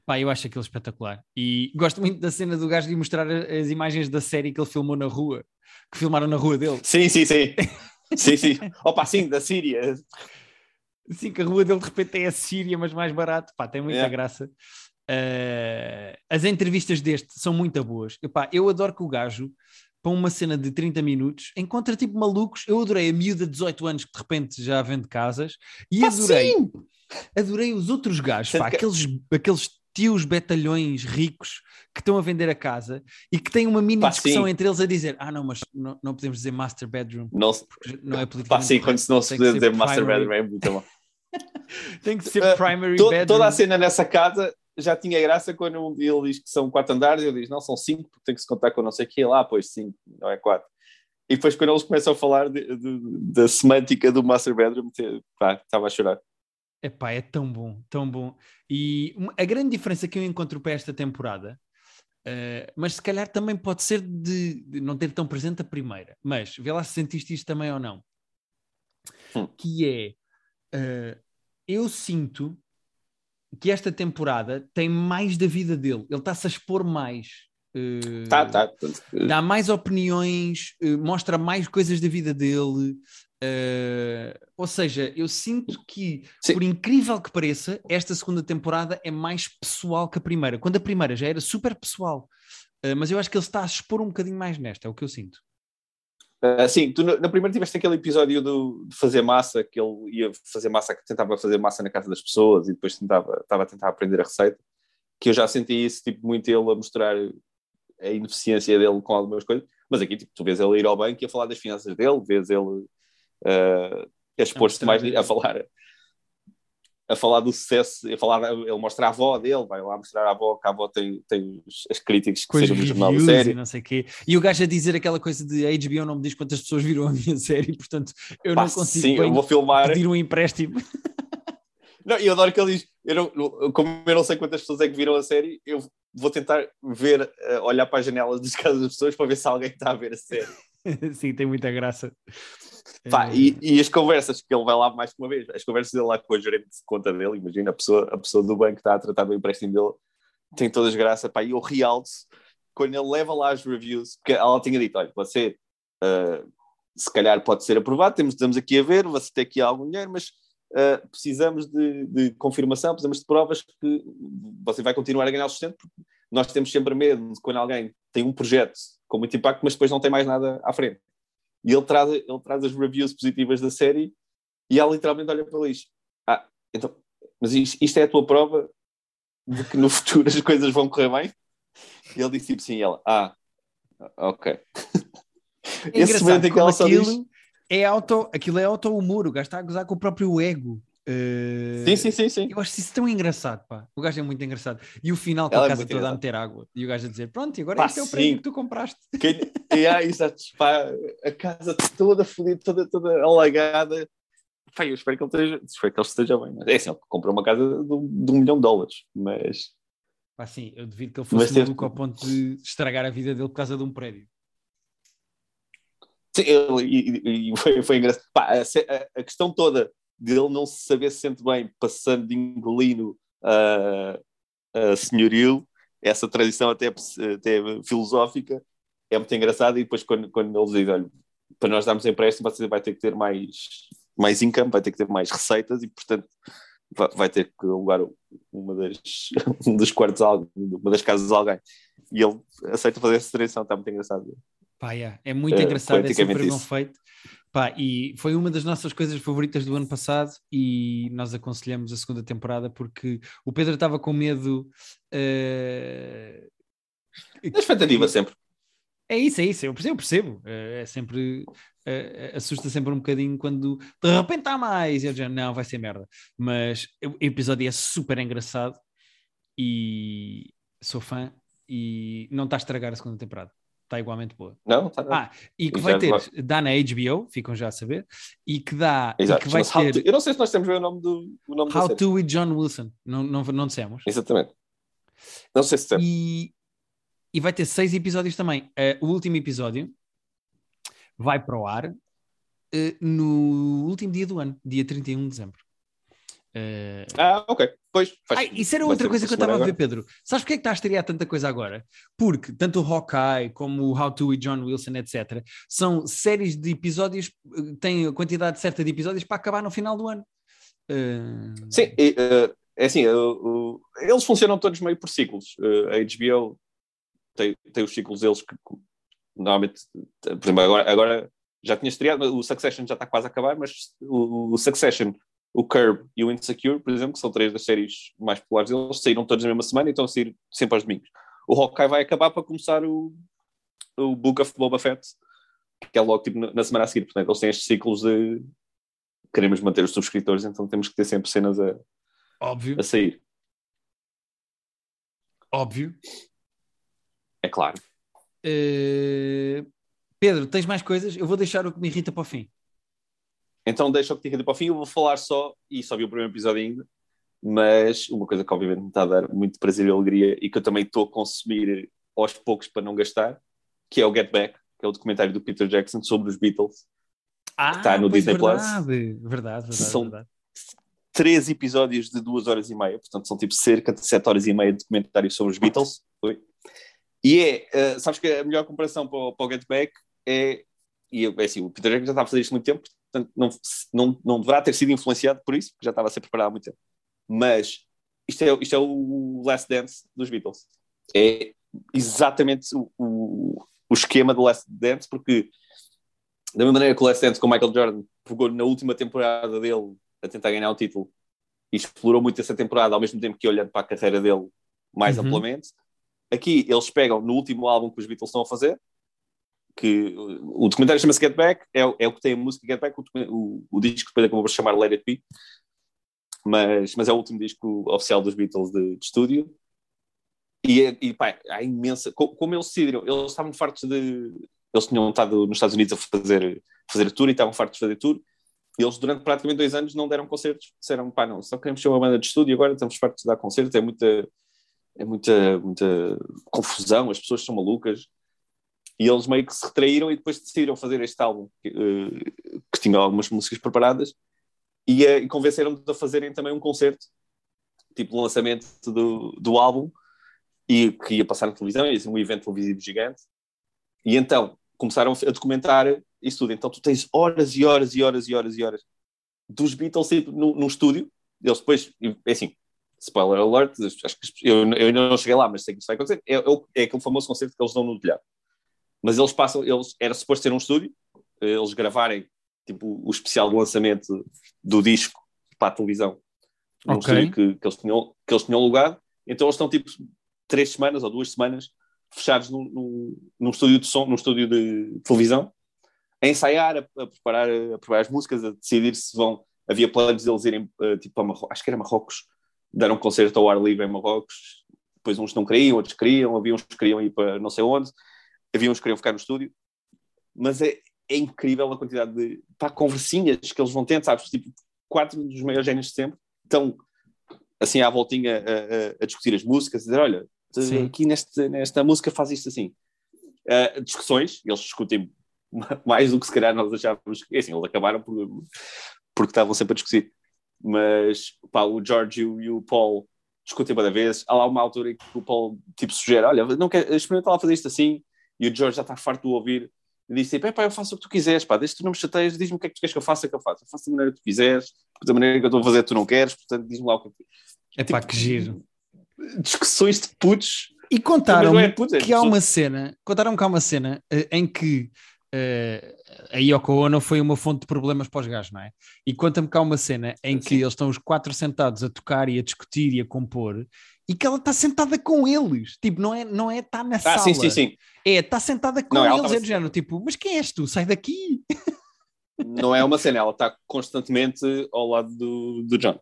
Pá, eu acho aquilo espetacular. E gosto muito da cena do gajo de mostrar as imagens da série que ele filmou na rua, que filmaram na rua dele. Sim, sim, sim. sim, sim. Opa, sim, da Síria. Sim, que a rua dele de repente é a Síria, mas mais barato. Pá, tem muita graça. Uh, as entrevistas deste são muito boas. Epá, eu adoro que o gajo, para uma cena de 30 minutos, encontra tipo malucos. Eu adorei a miúda de 18 anos que de repente já vende casas e adorei. Sim. Adorei os outros gajos, pá, aqueles, aqueles tios betalhões ricos que estão a vender a casa e que têm uma mini Pá, discussão sim. entre eles a dizer ah não, mas não, não podemos dizer master bedroom não, não é Pá, sim, quando se não se pode dizer master bedroom é muito bom. Tem que ser uh, primary to, bedroom toda a cena nessa casa já tinha graça quando ele diz que são quatro andares ele diz não, são cinco porque tem que se contar com não sei o que lá, pois cinco, não é quatro. E depois quando eles começam a falar de, de, da semântica do master bedroom pá, estava a chorar Epá, é tão bom, tão bom. E a grande diferença que eu encontro para esta temporada, uh, mas se calhar também pode ser de, de, não ter tão presente a primeira, mas vê lá se sentiste isto também ou não. Hum. Que é, uh, eu sinto que esta temporada tem mais da vida dele, ele está-se a expor mais. Uh, tá, tá. Dá mais opiniões, mostra mais coisas da vida dele, Uh, ou seja, eu sinto que, Sim. por incrível que pareça, esta segunda temporada é mais pessoal que a primeira. Quando a primeira já era super pessoal, uh, mas eu acho que ele está a expor um bocadinho mais nesta, é o que eu sinto. Uh, sim, tu na, na primeira tiveste aquele episódio do, de fazer massa, que ele ia fazer massa, que tentava fazer massa na casa das pessoas e depois tentava, estava a tentar aprender a receita, que eu já senti isso, tipo, muito ele a mostrar a ineficiência dele com algumas coisas, mas aqui, tipo, tu vês ele ir ao banco e a falar das finanças dele, vês ele uh, exposto mais a falar. a falar do sucesso, a falar, ele mostra a avó dele, vai lá mostrar a avó, que a avó tem, tem as críticas que sejam do jornal da série. E, não sei quê. e o gajo a dizer aquela coisa de a HBO não me diz quantas pessoas viram a minha série, portanto eu Pá, não consigo sim, eu vou filmar. pedir um empréstimo. Não, e eu adoro que ele diz: eu não, como eu não sei quantas pessoas é que viram a série, eu vou tentar ver, eh, olhar para as janelas das casas das pessoas para ver se alguém está a ver a série. Sim, tem muita graça. Pá, Eh, e, e as conversas que ele vai lá mais que uma vez, as conversas dele lá com a gerente de conta dele, imagina, a pessoa, a pessoa do banco que está a tratar do empréstimo dele, tem todas graça, pá, e eu realto quando ele leva lá as reviews, porque ela tinha dito, olha, você uh, se calhar pode ser aprovado, temos, estamos aqui a ver, você tem aqui algum dinheiro, mas uh, precisamos de, de confirmação, precisamos de provas que você vai continuar a ganhar sustento, porque nós temos sempre medo de quando alguém tem um projeto com muito impacto, mas depois não tem mais nada à frente. E ele traz, ele traz as reviews positivas da série e ela literalmente olha para ele e diz: Ah, então, mas isto, isto é a tua prova de que no futuro as coisas vão correr bem? E ele disse tipo sim, ela: Ah, ok. É Esse momento em que ela só aquilo diz: é auto, aquilo é auto-humor, o gajo está a gozar com o próprio ego. Eh, Sim, sim, sim, sim. Eu acho isso tão engraçado, pá. O gajo é muito engraçado. E o final com Ela a é casa muito toda a meter água. E o gajo a dizer: Pronto, e agora Pá, este é o prémio que tu compraste. Quem, e aí, exato, pá, a casa toda fodida, toda, toda alagada. Pá, eu espero que ele esteja, espero que ele esteja bem. É assim, ele comprou uma casa de, um- de um milhão de dólares, mas Pá, sim, eu devido que ele Mas fosse teve- maluco ao ponto de estragar a vida dele por causa de um prédio. Sim, ele, e, e- foi, foi engraçado. Pá, a, a- a questão toda dele não se saber se sente bem passando de ingolino a, a senhorio, essa tradição até, até filosófica, é muito engraçada. E depois, quando, quando eles dizem, olha, para nós darmos empréstimo, você vai ter que ter mais, mais income, vai ter que ter mais receitas e, portanto, vai, vai ter que alugar uma das, um dos quartos, uma das casas de alguém. E ele aceita fazer essa tradição, está muito engraçado. Pá, yeah, é muito É, engraçado, é sempre poeticamente bem isso. feito. Pá, e foi uma das nossas coisas favoritas do ano passado e nós aconselhamos a segunda temporada porque o Pedro estava com medo. Na expectativa sempre. É isso, é isso, eu percebo, eu percebo. Eh, É sempre. eh, assusta sempre um bocadinho quando de repente há mais. E eu já, não, vai ser merda. Mas o episódio é super engraçado e sou fã e não está a estragar a segunda temporada. Está igualmente boa. Não, tá, Ah, e que E vai ter, vai- dá na HBO, ficam já a saber, e que dá, Exato. que vai ter to- Eu não sei se nós temos o nome do o nome How to with John Wilson, não, não, não dissemos. Exatamente. Não sei se temos. E, e vai ter seis episódios também. Eh, o último episódio vai para o ar eh, no último dia do ano, dia 31 de dezembro. Eh, Ah, ok. Pois. faz- Ai, isso era outra coisa que eu estava a ver. Pedro. Sabes porque é que está a estrear tanta coisa agora? Porque tanto o Hawkeye como o How to with John Wilson, etc., são séries de episódios, eh, têm a quantidade certa de episódios para acabar no final do ano. Eh, Sim, e, eh, é assim, eles funcionam todos meio por ciclos. A HBO tem, tem os ciclos deles que que normalmente, por exemplo, agora, agora já tinha estreado, o Succession já está quase a acabar, mas o, o Succession, o Curb e o Insecure, por exemplo, que são três das séries mais populares deles, saíram todos na mesma semana e estão a sair sempre aos domingos. O Hawkeye vai acabar para começar o, o Book of Boba Fett, que é logo tipo na na semana a seguir. Portanto, eles têm estes ciclos de queremos manter os subscritores, então temos que ter sempre cenas a, óbvio, a sair. óbvio. É claro. Eh, Pedro, tens mais coisas? Eu vou deixar o que me irrita para o fim. Então deixa o que irrita para o fim. Eu vou falar só, e só vi o primeiro episódio ainda, mas uma coisa que obviamente me está a dar muito prazer e alegria e que eu também estou a consumir aos poucos para não gastar, que é o Get Back, que é o documentário do Peter Jackson sobre os Beatles. Ah, Está no Disney Plus. verdade, Verdade, verdade, São- verdade. Três episódios de duas horas e meia, portanto são tipo cerca de sete horas e meia de documentário sobre os Beatles. Oi. E é, eh, sabes que a melhor comparação para o, para o Get Back é, e é assim, o Peter Jackson já estava a fazer isto há muito tempo, portanto não, não, não deverá ter sido influenciado por isso, porque já estava a ser preparado há muito tempo. Mas isto é, isto é o Last Dance dos Beatles. É exatamente o, o, o esquema do Last Dance, porque da mesma maneira que o Last Dance com o Michael Jordan pegou na última temporada dele a tentar ganhar o título e explorou muito essa temporada, ao mesmo tempo que olhando para a carreira dele mais Uhum. amplamente. Aqui eles pegam no último álbum que os Beatles estão a fazer, que o documentário chama-se Get Back, é, é o que tem a música Get Back, o, o, o disco depois acabou por chamar Let It Be. mas, mas é o último disco oficial dos Beatles de, de estúdio. E, e pá, há imensa. Como eles decidiram, eles estavam fartos de. Eles tinham estado nos Estados Unidos a fazer, fazer tour e estavam fartos de fazer tour. E eles, durante praticamente dois anos, não deram concertos. Disseram, pá, não, só queremos ser uma banda de estúdio agora estamos fartos de dar concertos. É muita, é muita, muita confusão, as pessoas são malucas. E eles meio que se retraíram e depois decidiram fazer este álbum, que, uh, que tinha algumas músicas preparadas, e, uh, e convenceram-nos a fazerem também um concerto, tipo lançamento do, do álbum, e que ia passar na televisão, ia ser um evento televisivo gigante. E então começaram a documentar isso tudo. Então tu tens horas e horas e horas e horas e horas dos Beatles tipo, no, no estúdio. Eles depois, é assim, spoiler alert, acho que eu, eu não cheguei lá, mas sei que isso vai acontecer. É, é, é aquele famoso concerto que eles dão no telhado. Mas eles passam, eles, era suposto ter um estúdio, eles gravarem tipo o especial do lançamento do disco para a televisão, num okay. estúdio que, que, eles tinham, que eles tinham alugado. Então eles estão tipo três semanas ou duas semanas fechados num, num, num estúdio de som, num estúdio de televisão, a ensaiar, a, a, preparar, a preparar as músicas, a decidir se vão. Havia planos deles irem uh, tipo a Marrocos, acho que era Marrocos, dar um concerto ao ar livre em Marrocos. Depois uns não queriam, outros queriam, havia uns que queriam ir para não sei onde, havia uns que queriam ficar no estúdio. Mas é, é incrível a quantidade de pá, conversinhas que eles vão tendo, sabes? Tipo, quatro dos maiores génios de sempre estão assim à voltinha a, a, a discutir as músicas, a dizer: olha, Sim. aqui neste, nesta música faz isto assim. Uh, discussões, eles discutem mais do que se calhar nós achávamos que, assim, eles acabaram por, porque estavam sempre a discutir. Mas pá, o George e o Paul discutem cada vez. Há lá uma altura em que o Paul tipo sugere: olha, não quer, experimenta lá fazer isto assim. E o George já está farto de ouvir. E disse: tipo, eu faço o que tu quiseres, pá, desde que tu não me chateias, diz-me o que é que tu queres que eu faça, que eu faço. Eu faço da maneira que tu quiseres, da maneira que eu estou a fazer, tu não queres, portanto, diz-me lá o que é pá, tipo, que giro discussões de putos. E contaram é puto, é que há uma cena, contaram que há uma cena uh, em que uh, a Yoko Ono foi uma fonte de problemas para os gajos, não é? E conta-me que há uma cena em que eles estão os quatro sentados a tocar e a discutir e a compor e que ela está sentada com eles. Tipo, não é, não é está na ah, sala. Sim, sim, sim. É, está sentada com não, eles. É do género, tipo, mas quem és tu? Sai daqui. Não é uma cena, ela está constantemente ao lado do, do John.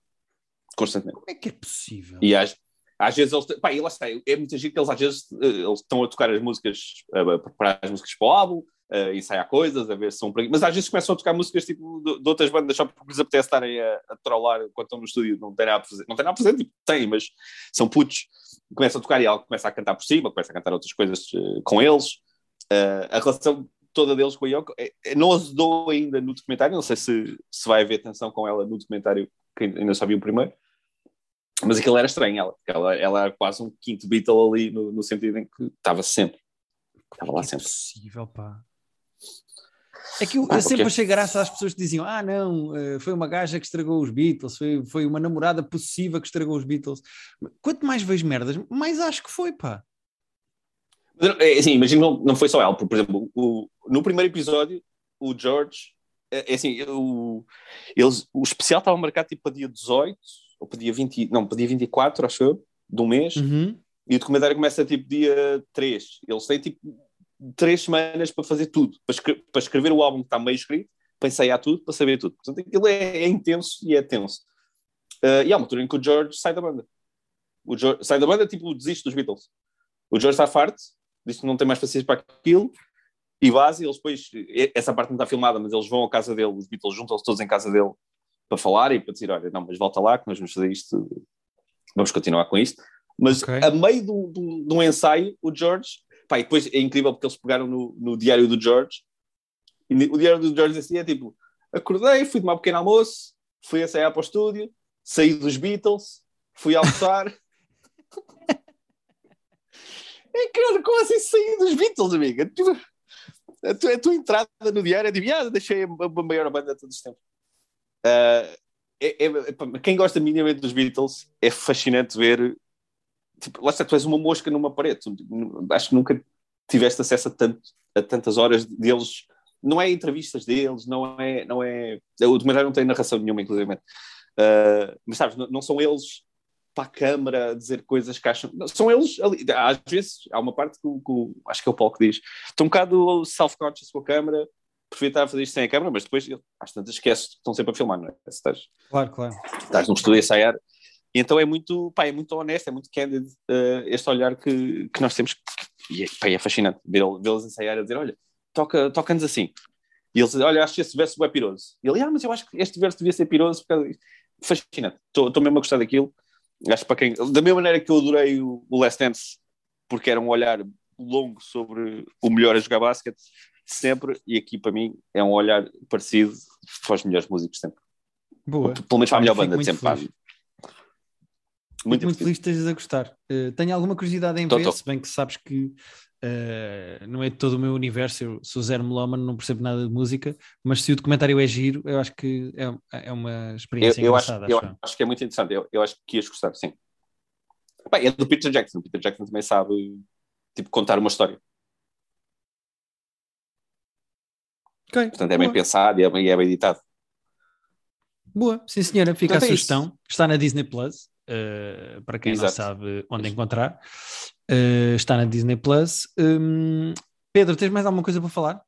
Constantemente. Como é que é possível? E às, às vezes eles, pá, e lá está, é muito giro que eles às vezes eh, eles estão a tocar as músicas, a preparar as músicas para o álbum, a ensaiar coisas, a ver se são mas às vezes começam a tocar músicas tipo de, de outras bandas só porque lhes apetece estarem a, a trollar quando estão no estúdio, não tem nada a fazer, não tem nada a fazer, tipo, tem, mas são putos, começam a tocar e ela começa a cantar por cima, começa a cantar outras coisas uh, com eles, uh, a relação toda deles com a Yoko é, é, não ajudou ainda no documentário, não sei se, se vai haver atenção com ela no documentário, que ainda só vi o primeiro, mas aquilo era estranho, ela, ela, ela era quase um quinto Beatle ali, no, no sentido em que estava sempre. Estava lá sempre. É possível, pá. É que eu, ah, eu sempre achei graça às pessoas que diziam: ah, não, eh, foi uma gaja que estragou os Beatles, foi, foi uma namorada possessiva que estragou os Beatles. Quanto mais vejo merdas, mais acho que foi, pá. É, assim, imagino que não, não foi só ela, por exemplo, o, no primeiro episódio, o George, é, é assim, o, eles, o especial estava marcado tipo para dia 18 ou para dia 20, não, para dia 24, acho eu, de um mês, uhum. e o documentário começa tipo dia 3. Eles têm tipo três semanas para fazer tudo, para, escrever, para escrever o álbum que está meio escrito, para ensaiar tudo, para saber tudo. Portanto, aquilo é, é intenso e é tenso. Uh, e há uma altura em que o George sai da banda. O George, sai da banda, tipo, desiste dos Beatles. O George está farto, diz que não tem mais paciência para aquilo, e base, eles depois, essa parte não está filmada, mas eles vão à casa dele, os Beatles juntam-se todos em casa dele para falar e para dizer, olha, não, mas volta lá que nós vamos fazer isto, vamos continuar com isto. Mas okay. a meio de um ensaio, o George, pá, e depois é incrível porque eles pegaram no, no diário do George, e o diário do George assim é tipo, acordei, fui tomar um pequeno almoço, fui ensaiar para o estúdio, saí dos Beatles, fui almoçar. é que como assim saí dos Beatles, amiga? Tipo, a tua, a tua entrada no diário é de, ah, deixei a, a maior banda de todos os tempos. Uh, é, é, quem gosta minimamente dos Beatles é fascinante ver. Tipo, lá está, tu és uma mosca numa parede. Acho que nunca tiveste acesso a, tanto, a tantas horas deles. Não é entrevistas deles, não é. Não é o documentário não tem narração nenhuma, inclusive. Uh, mas sabes, não, não, são eles para a câmara dizer coisas que acham. Não, são eles ali. Às vezes há uma parte que, que acho que é o Paulo que diz. Estão um bocado self-conscious com a câmara estar a fazer isto sem a câmera, mas depois às tantas esquece que estão sempre a filmar, não é? Se estás, Claro, claro. estás num estúdio a ensaiar. E então é muito, pá, é muito honesto, é muito candid uh, este olhar que, que nós temos. E é, pá, é fascinante vê-los ensaiar a dizer: olha, toca- toca-nos assim. E eles dizem: olha, acho que esse verso é piroso. E ele, ah, mas eu acho que este verso devia ser piroso. por causa disto." Fascinante. Estou mesmo a gostar daquilo. Acho para quem. Da mesma maneira que eu adorei o, o Last Dance, porque era um olhar longo sobre o melhor a jogar basquete, sempre, e aqui para mim é um olhar parecido para os melhores músicos sempre. Boa. Pelo menos para a melhor banda de sempre. Muito, Muito, feliz que estejas a gostar. Eh, tenho alguma curiosidade em Tô, ver, tô. se bem que sabes que eh, não é de todo o meu universo, eu sou zero melómano, não percebo nada de música, mas se o documentário é giro, eu acho que é, é uma Eu, experiência eu, acho, engraçada. eu acho eu. acho que é muito interessante. Eu, eu acho que ias gostar, sim. Pá, é do Peter Jackson. O Peter Jackson também sabe tipo, contar uma história. Ok, Portanto, é bem boa. pensado e é bem, é bem editado. Boa, sim senhora, fica Portanto, a é sugestão. Está na Disney Plus, eh, para quem não Exato. sabe onde encontrar. Eh, está na Disney Plus. Hum, Pedro, tens mais alguma coisa para falar?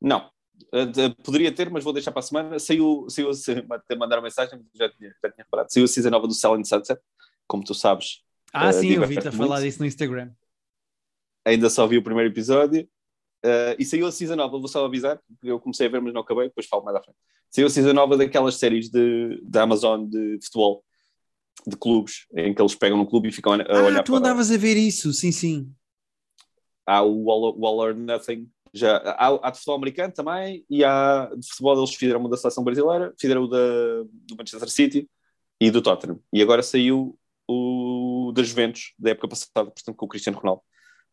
Não. Uh, de- poderia ter, mas vou deixar para a semana. Saiu, saiu até mandar uma mensagem, já tinha, já tinha reparado. Saiu a season nova do Selling Sunset, como tu sabes. Ah, Eh, sim, eu vi-te a falar muito. disso no Instagram. Ainda só vi o primeiro episódio. Uh, e saiu a season nova, vou só avisar, porque eu comecei a ver, mas não acabei, depois falo mais à frente. Saiu a season nova daquelas séries de, da Amazon de futebol, de clubes, em que eles pegam num clube e ficam a, Ah, olhar tu para. andavas a ver isso, sim, sim. Há o All, o All or Nothing, já, há, há de futebol americano também, e há de futebol, eles fizeram o da seleção brasileira, fizeram o da, do Manchester City e do Tottenham. E agora saiu o das Juventus, da época passada, portanto, com o Cristiano Ronaldo.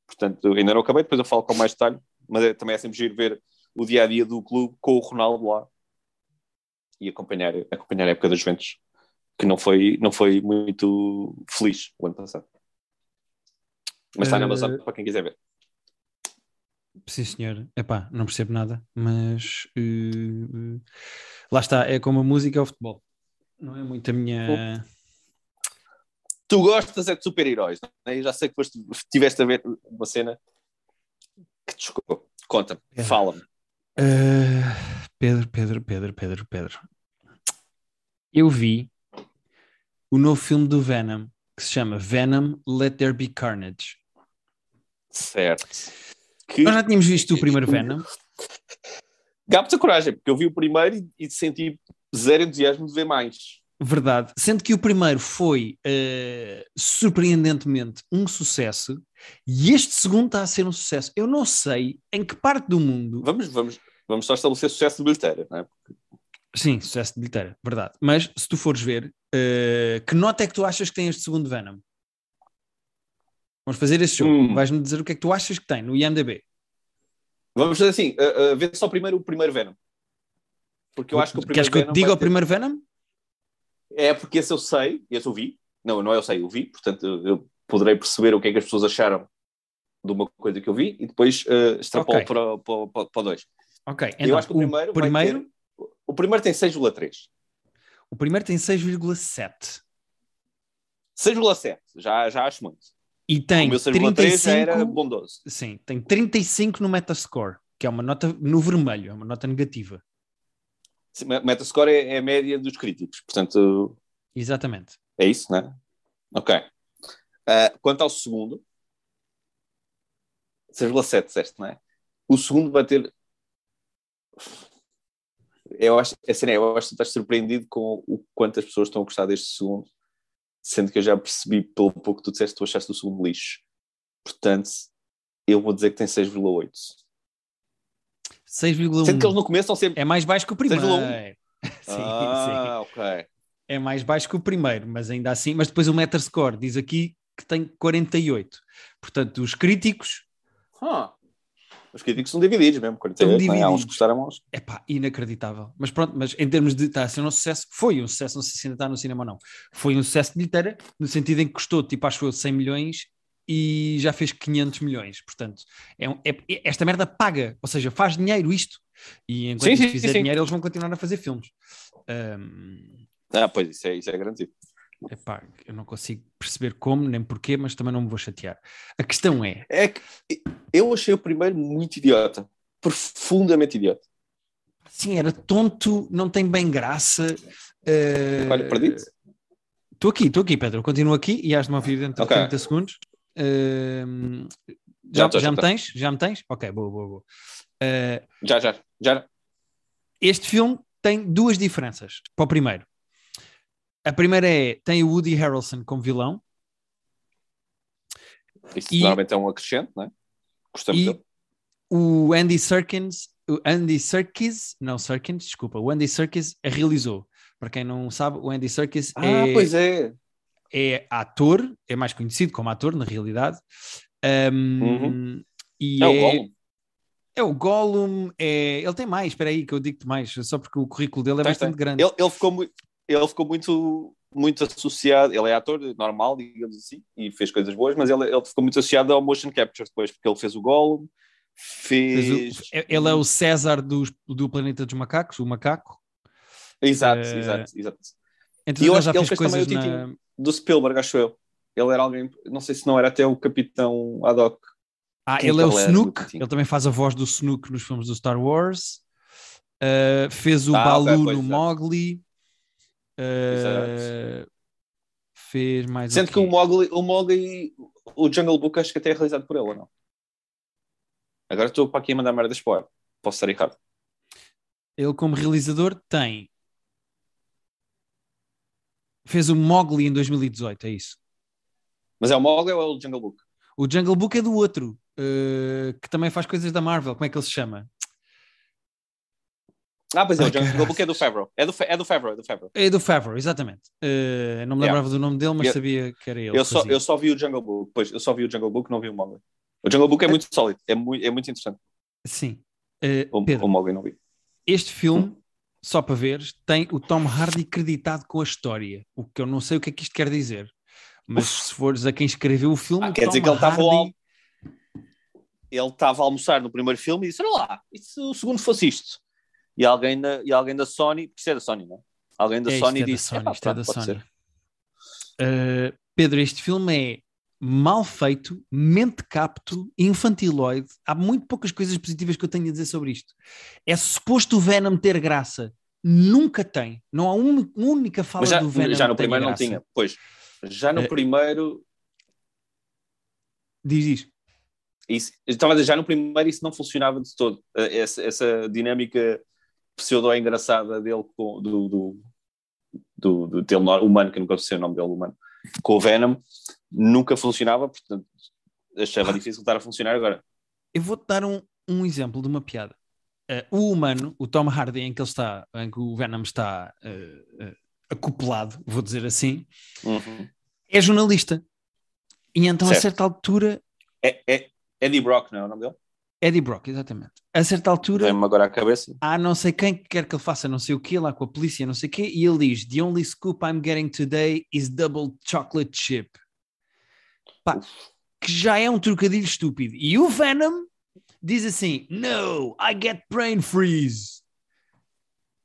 Portanto, ainda não acabei, depois eu falo com mais detalhe, mas é, também é sempre giro ver o dia a dia do clube com o Ronaldo lá e acompanhar, acompanhar a época das Juventus, que não foi, não foi muito feliz o ano passado. Mas está na Eh, Amazon para quem quiser ver. Sim, senhor. Epá, não percebo nada, mas eh, lá está, é como a música ou o futebol. Não é muito a minha. Tu gostas é de super-heróis, não é? Eu já sei que foste, tiveste a ver uma cena que te chocou. Conta-me, É. fala-me. Eh, Pedro, Pedro, Pedro, Pedro, Pedro. Eu vi o novo filme do Venom que se chama Venom Let There Be Carnage. Certo. Que Nós já tínhamos visto o primeiro Venom. dá muita coragem, porque eu vi o primeiro e, senti zero entusiasmo de ver mais. Verdade. Sendo que o primeiro foi eh, surpreendentemente um sucesso e este segundo está a ser um sucesso. Eu não sei em que parte do mundo. Vamos, vamos, vamos só estabelecer sucesso de bilheteira, não é? Sim, sucesso de bilheteira, verdade. Mas se tu fores ver, eh, que nota é que tu achas que tem este segundo Venom? Vamos fazer esse jogo. Hum. Vais-me dizer o que é que tu achas que tem no IMDB. Vamos fazer assim, uh, uh, vê só primeiro o primeiro Venom. Porque eu acho que o primeiro Queres que eu te diga o ter- primeiro Venom? É porque esse eu sei, esse eu vi. Não, não é eu sei, eu vi. Portanto, eu, eu poderei perceber o que é que as pessoas acharam de uma coisa que eu vi e depois uh, extrapolo Ok. para, para, para, para dois. Ok, eu então acho que o primeiro, vai primeiro, o primeiro tem 6,3. o primeiro tem 6,7 6,7, já, já acho muito. e O tem meu 6,3 já era 35, bondoso. sim, tem 35 no Metascore, que é uma nota no vermelho, é uma nota negativa. Sim, Metascore é, é a média dos críticos, portanto, Exatamente. é isso, não é? Ok. Ah, quanto ao segundo, 6,7, disseste, não é? O segundo vai ter. Eu acho, assim, eu acho que estás surpreendido com o quanto as pessoas estão a gostar deste segundo, sendo que eu já percebi pelo pouco que tu disseste, tu achaste o segundo lixo. Portanto, eu vou dizer que tem 6,8. 6,1 Sendo que eles no começo estão sempre. é mais baixo que o primeiro. 6,1? sim, sim. ah, ok. É mais baixo que o primeiro, mas ainda assim. Mas depois o Metascore diz aqui que tem 48. Portanto, os críticos, Ah, os críticos são divididos mesmo. 48, não é? Há uns divididos. que gostaram, uns. epá, inacreditável. Mas pronto, mas em termos de está a ser um sucesso, foi um sucesso, não sei se ainda está no cinema ou não. Foi um sucesso de bilheteira, no sentido em que custou, tipo, acho que foi 100 milhões e já fez 500 milhões. Portanto, é, um- é- esta merda paga, ou seja, faz dinheiro isto. E enquanto Sim, sim, fizer sim. dinheiro, eles vão continuar a fazer filmes. Ahm, Ah, pois, isso é, isso é garantido. Epá, eu não consigo perceber como nem porquê, mas também não me vou chatear. A questão é, É que eu achei o primeiro muito idiota. profundamente idiota. Sim, era tonto, não tem bem graça. Uh... Olha, perdido. Estou aqui, estou aqui, Pedro. Continuo aqui e has de me ouvir dentro Ok. de 30 segundos. Uh, Já Já, já me tens? Já me tens? Ok, boa, boa, boa. Uh, Já, já, já. este filme tem duas diferenças. Para o primeiro. A primeira é, tem o Woody Harrelson como vilão Isso E- normalmente é um acrescente, não é? Gostamos e dele. o Andy Serkins, o Andy Serkis, não Serkins, desculpa, o Andy Serkis realizou. Para quem não sabe, o Andy Serkis Ah, é, pois é. é ator, é mais conhecido como ator na realidade. Um, E É o é, Gollum. é o Gollum, é, ele tem mais, espera aí que eu digo-te mais, só porque o currículo dele é Tem, bastante tem. grande. Ele, ele ficou muito. Ele ficou muito, muito associado. Ele é ator normal, digamos assim, e fez coisas boas, mas ele, ele ficou muito associado ao motion capture depois, porque ele fez o Gollum, Fez o- é- ele é o César dos- do Planeta dos Macacos, o macaco. Exato, Eh, exato, exato. Então E eu ele acho já que ele fez também coisas o na... Tintin. Do Spielberg, acho eu. Ele era alguém, não sei se não era até o Capitão Haddock. Ah, ele é o Snook, ele também faz a voz do Snook nos filmes do Star Wars. Uh, fez o Ah, Balu ok, pois, no. Mowgli. Uh, fez mais Sendo que o? Mowgli, o Mowgli, o Jungle Book, acho que até é realizado por ele, ou não? Agora estou para aqui a mandar merdas para o ar. Posso estar errado. Ele como realizador tem fez o Mowgli em 2018, é isso. Mas é o Mowgli ou é o Jungle Book? O Jungle Book é do outro, uh, que também faz coisas da Marvel. Como é que ele se chama? Ah, pois é, Ai, o Jungle caraças. Book é do Favreau. É do, é do Favreau, é do Favreau. É do Favreau, exatamente. Uh, não me Yeah. lembrava do nome dele, mas Eu- sabia que era ele. Eu só, fazia. eu só vi o Jungle Book, pois, eu só vi o Jungle Book, não vi o Mowgli. O Jungle Book é muito sólido, é muito, é muito interessante. Sim. Uh, O, Pedro, o Mowgli não vi. este filme, só para veres, tem o Tom Hardy creditado com a história. O que eu não sei o que é que isto quer dizer. Mas se fores a quem escreveu o filme, Ah, o quer dizer Tom que ele estava Hardy- ao- Ele estava a almoçar no primeiro filme e disse: Olha lá, e se o segundo fosse isto? E alguém da, e alguém da Sony, porque isto é da Sony, não é? Alguém da É, isto Sony é da disse: Sony, "Epá, isto é da Sony. ser." Uh, Pedro, este filme é mal feito, mente capto, infantiloide. Há muito poucas coisas positivas que eu tenho a dizer sobre isto. É suposto o Venom ter graça. Nunca tem. Não há uma, única fala já, do Venom já no primeiro não graça. tinha. Pois, já no Eh, primeiro. Diz isto. Isso, estava a dizer, já no primeiro isso não funcionava de todo. Eh, Essa, essa dinâmica pseudo-engraçada dele com, do, do, do, do dele humano, que eu nunca sei o nome dele, humano, com o Venom, nunca funcionava, portanto achava difícil estar a funcionar agora. Eu vou-te dar um, um exemplo de uma piada. Eh, o humano, o Tom Hardy, em que ele está, em que o Venom está eh, eh, acoplado, vou dizer assim, Uhum. é jornalista. E então, a Certo. certa altura, É, é Eddie Brock, não é o nome dele? Eddie Brock, exatamente. A certa altura, Vem-me agora à cabeça. há não sei quem que quer que ele faça não sei o quê lá com a polícia, não sei o quê, e ele diz: The only scoop I'm getting today is double chocolate chip. Pá, que já é um trocadilho estúpido. E o Venom diz assim: No, I get brain freeze.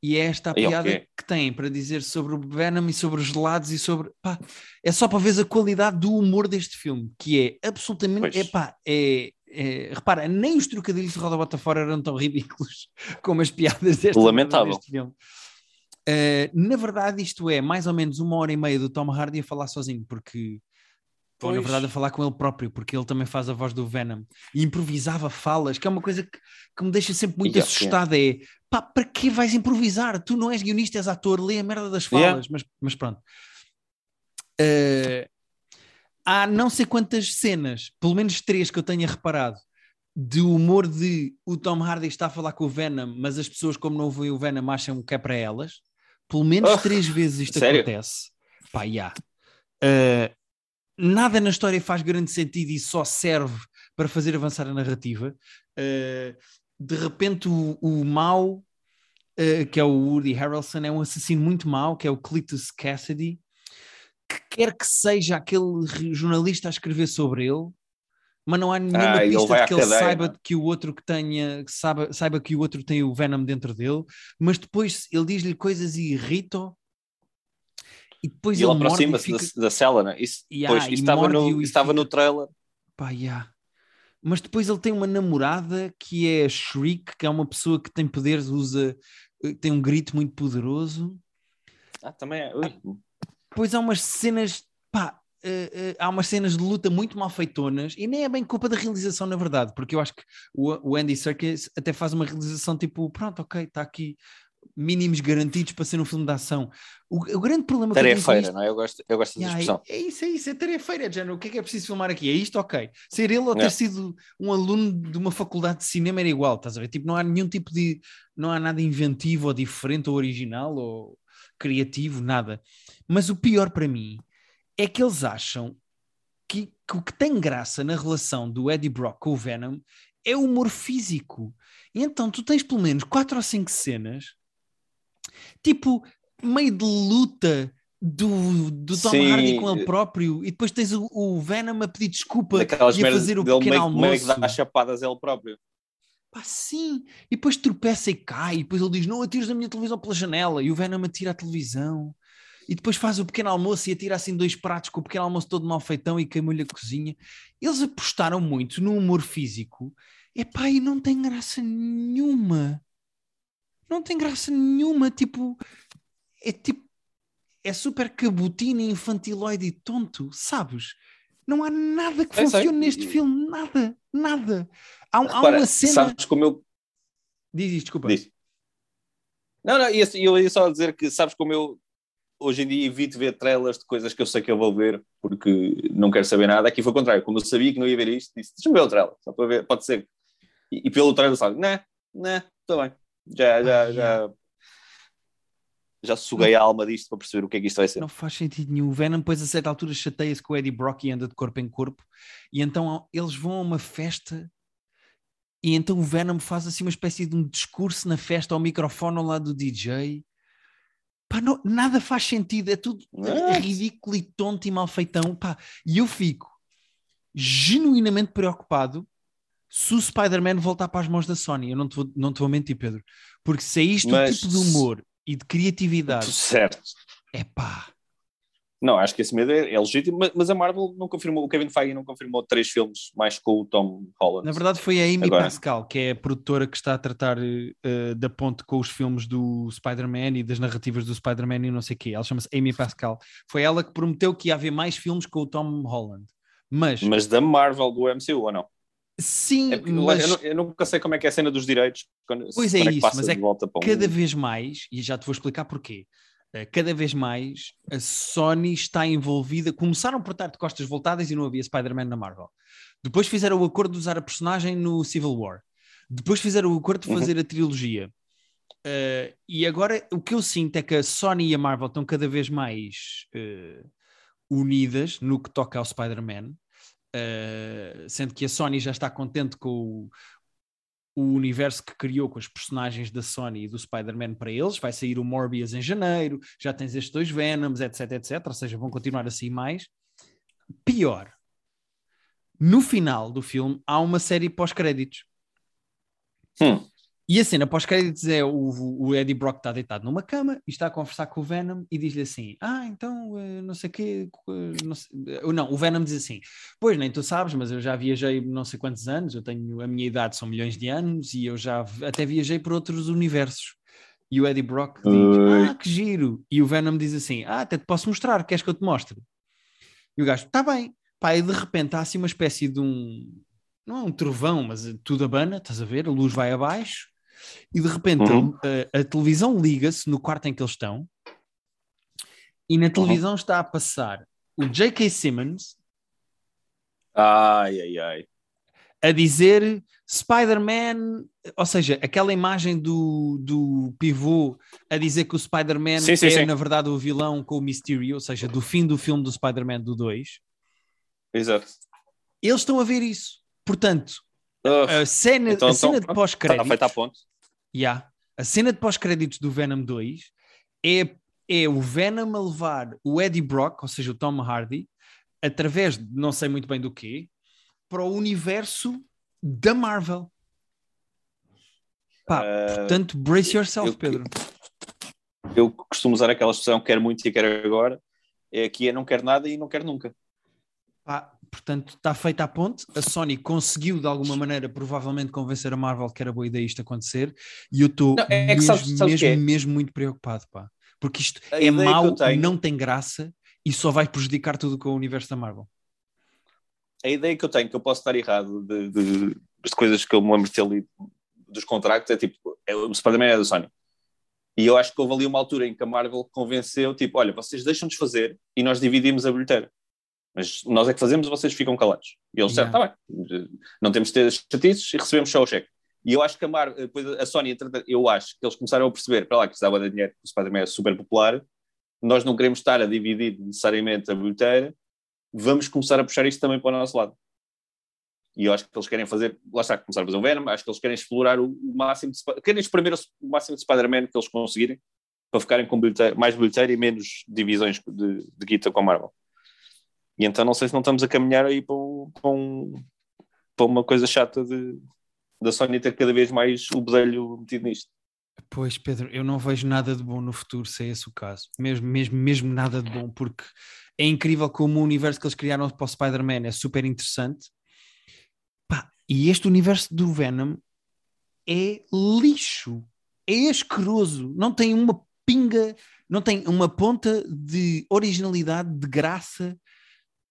E é esta a E piada ok. que tem para dizer sobre o Venom e sobre os gelados e sobre. Pá, é só para ver a qualidade do humor deste filme, que é absolutamente. Pois. É pá, é, é- repara, nem os trocadilhos de roda bota fora eram tão ridículos como as piadas deste, Lamentável. deste filme. Uh, na verdade, isto é mais ou menos uma hora e meia do Tom Hardy a falar sozinho, porque. Ou na verdade a falar com ele próprio, porque ele também faz a voz do Venom e improvisava falas, que é uma coisa que, que me deixa sempre muito Yeah, assustado. É pá, para que vais improvisar? Tu não és guionista, és ator, lê a merda das falas, Yeah. mas, mas pronto. Uh, há não sei quantas cenas, pelo menos três que eu tenha reparado, de humor de o Tom Hardy está a falar com o Venom, mas as pessoas, como não ouvem o Venom, acham que é para elas. Pelo menos Oh, três vezes isto sério? acontece. Pá, já. Uh, nada na história faz grande sentido e só serve para fazer avançar a narrativa. Uh, de repente, o, o mau, uh, que é o Woody Harrelson, é um assassino muito mau, que é o Cletus Cassidy, que quer que seja aquele jornalista a escrever sobre ele, mas não há nenhuma Ah, pista de que ele cadeia, saiba é? que o outro que tenha, que saiba, saiba que o outro tem o Venom dentro dele, mas depois ele diz-lhe coisas e irrita e depois E ele ele aproxima-se fica... da, da cela, né? Isso, Yeah, pois, e isso estava, no, isso estava fica- no trailer. Pá, yeah. mas depois ele tem uma namorada que é a Shriek, que é uma pessoa que tem poderes, usa, eh, tem um grito muito poderoso. Ah, também é. Ui. Depois há umas cenas, pá, eh, eh, há umas cenas de luta muito mal feitonas e nem é bem culpa da realização, na verdade, porque eu acho que o, o Andy Serkis até faz uma realização tipo, pronto, ok, está aqui mínimos garantidos para ser um filme de ação. O, o grande problema Tarefeira, não é? Eu gosto, eu gosto dessa Yeah, expressão. é, é isso, é isso, é tarefeira, é género. O que é que é preciso filmar aqui? É isto? Ok. Ser ele ou ter Yeah. sido um aluno de uma faculdade de cinema era igual, estás a ver? Tipo, não há nenhum tipo de. Não há nada inventivo ou diferente ou original ou criativo, nada. Mas o pior para mim é que eles acham que, que o que tem graça na relação do Eddie Brock com o Venom é o humor físico. E então tu tens pelo menos quatro ou cinco cenas, tipo, meio de luta do, do Tom Sim. Hardy com ele próprio, e depois tens o, o Venom a pedir desculpa Daquelas e a fazer o pequeno meio, meio que almoço. dá chapadas ele próprio. Pá, sim. E depois tropeça e cai. E depois ele diz: Não atires a minha televisão pela janela. E o Venom atira a televisão. E depois faz o pequeno almoço e atira assim dois pratos com o pequeno almoço todo mal feitão e queimou-lhe a cozinha. Eles apostaram muito no humor físico. Epá, e não tem graça nenhuma. Não tem graça nenhuma. Tipo, é tipo, é super cabotina, infantiloide e tonto, sabes? Não há nada que Eu sei. funcione neste filme. Nada, nada. Há, há Repara, uma cena. sabes como eu. Diz isto, desculpa. Diz. Não, não, ia- eu ia só dizer que sabes como eu hoje em dia evito ver trailers de coisas que eu sei que eu vou ver porque não quero saber nada. Aqui foi o contrário, como eu sabia que não ia ver isto, disse: deixa-me ver o trailer, só para ver, pode ser. E, e pelo trailer sabe, não, não, está bem. Já, já, já. Já suguei a alma disto para perceber o que é que isto vai ser. Não faz sentido nenhum. O Venom, depois, a certa altura, chateia-se com o Eddie Brock e anda de corpo em corpo. E então eles vão a uma festa. E então o Venom faz assim uma espécie de um discurso na festa ao microfone ao lado do DJ. Pá, não- nada faz sentido. É tudo Não. ridículo e tonto e mal feitão. Pá, e eu fico genuinamente preocupado se o Spider-Man voltar para as mãos da Sony. Eu não te vou, não te vou mentir, Pedro. Porque se é isto Mas- o tipo de humor e de criatividade, Certo. é pá. Não, acho que esse medo é, é legítimo, mas, mas a Marvel não confirmou, o Kevin Feige não confirmou três filmes mais com o Tom Holland. Na verdade, foi a Amy Agora. Pascal, que é a produtora que está a tratar eh, da ponte com os filmes do Spider-Man e das narrativas do Spider-Man e não sei o quê. Ela chama-se Amy Pascal. Foi ela que prometeu que ia haver mais filmes com o Tom Holland. Mas, Mas da Marvel do MCU ou não? Sim, É mas eu, eu nunca sei como é que é a cena dos direitos. Quando, Pois é que isso, mas é para um- cada vez mais, e já te vou explicar porquê, eh, cada vez mais a Sony está envolvida. Começaram por estar de costas voltadas e não havia Spider-Man na Marvel. Depois fizeram o acordo de usar a personagem no Civil War. Depois fizeram o acordo de Uhum. fazer a trilogia. Eh, e agora o que eu sinto é que a Sony e a Marvel estão cada vez mais eh, unidas no que toca ao Spider-Man. Eh, sendo que a Sony já está contente com o, o universo que criou com os personagens da Sony e do Spider-Man para eles. Vai sair o Morbius em janeiro, já tens estes dois Venoms, etc, etc. Ou seja, vão continuar assim mais. Pior, no final do filme há uma série pós-créditos. Hum. E a cena pós-créditos é o, o Eddie Brock está deitado numa cama e está a conversar com o Venom e diz-lhe assim: Ah, então eh, não sei o quê. eh, Não, sei- eh, não, o Venom diz assim: Pois nem tu sabes, mas eu já viajei não sei quantos anos, eu tenho a minha idade são milhões de anos e eu já até viajei por outros universos. E o Eddie Brock diz: Oi. Ah, que giro! E o Venom diz assim: Ah, até te posso mostrar, queres que eu te mostre? E o gajo: Está bem. Pá, e de repente há assim uma espécie de um. Não é um trovão, mas tudo abana, estás a ver? A luz vai abaixo e de repente Uhum. a, a- televisão liga-se no quarto em que eles estão e na televisão está a passar o J.K. Simmons Ai, ai, ai. a dizer Spider-Man, ou seja, aquela imagem do, do pivô a dizer que o Spider-Man é sim. na verdade o vilão com o Mysterio, ou seja, do fim do filme do Spider-Man do 2. Exato. Eles estão a ver isso. Portanto, Ugh, a cena, Então- a cena então, de pós-créditos Está feita a ponto. Yeah. A cena de pós-créditos do Venom 2 é, é o Venom a levar o Eddie Brock, ou seja, o Tom Hardy, através de não sei muito bem do quê, para o universo da Marvel. Pá, Eh, portanto, brace yourself, eu- Pedro. Eu costumo usar aquela expressão quer muito e quer agora. É aqui é não quer nada e não quer nunca. Pá, portanto, está feita a ponte. A Sony conseguiu, de alguma maneira, provavelmente convencer a Marvel que era boa ideia isto acontecer. E eu estou é, mesmo, sabes, sabes mesmo, é? mesmo muito preocupado, pá. Porque isto A é mau, não tem graça e só vai prejudicar tudo com o universo da Marvel. A ideia que eu tenho, que eu posso estar errado de, de, de coisas que eu me lembro de ter lido dos contratos, é tipo, é, o Spider-Man é da Sony. E eu acho que houve ali uma altura em que a Marvel convenceu, tipo, olha, vocês deixam-nos fazer e nós dividimos a bilheteira. Mas nós é que fazemos e vocês ficam calados. E eles disseram, Yeah. está bem, não temos de ter chatices e recebemos só o cheque. E eu acho que a, Mar depois a Sony, eu acho que eles começaram a perceber, para lá, que precisava de dinheiro, o Spider-Man é super popular, nós não queremos estar a dividir necessariamente a bilheteira, vamos começar a puxar isto também para o nosso lado. E eu acho que eles querem fazer, lá está, começar a fazer o Venom, acho que eles querem explorar o, máximo, de, querem espremer o, o máximo de Spider-Man que eles conseguirem, para ficarem com bilheteira, mais bilheteira e menos divisões de, de guita com a Marvel. E então não sei se não estamos a caminhar aí para, um- para, um- uma coisa chata de, da Sony ter cada vez mais o bedelho metido nisto. Pois, Pedro, eu não vejo nada de bom no futuro se é esse o caso. Mesmo, mesmo, mesmo nada de bom, porque é incrível como o universo que eles criaram para o Spider-Man é super interessante. Pá, e este universo do Venom é lixo, é asqueroso, não tem uma pinga, não tem uma ponta de originalidade, de graça,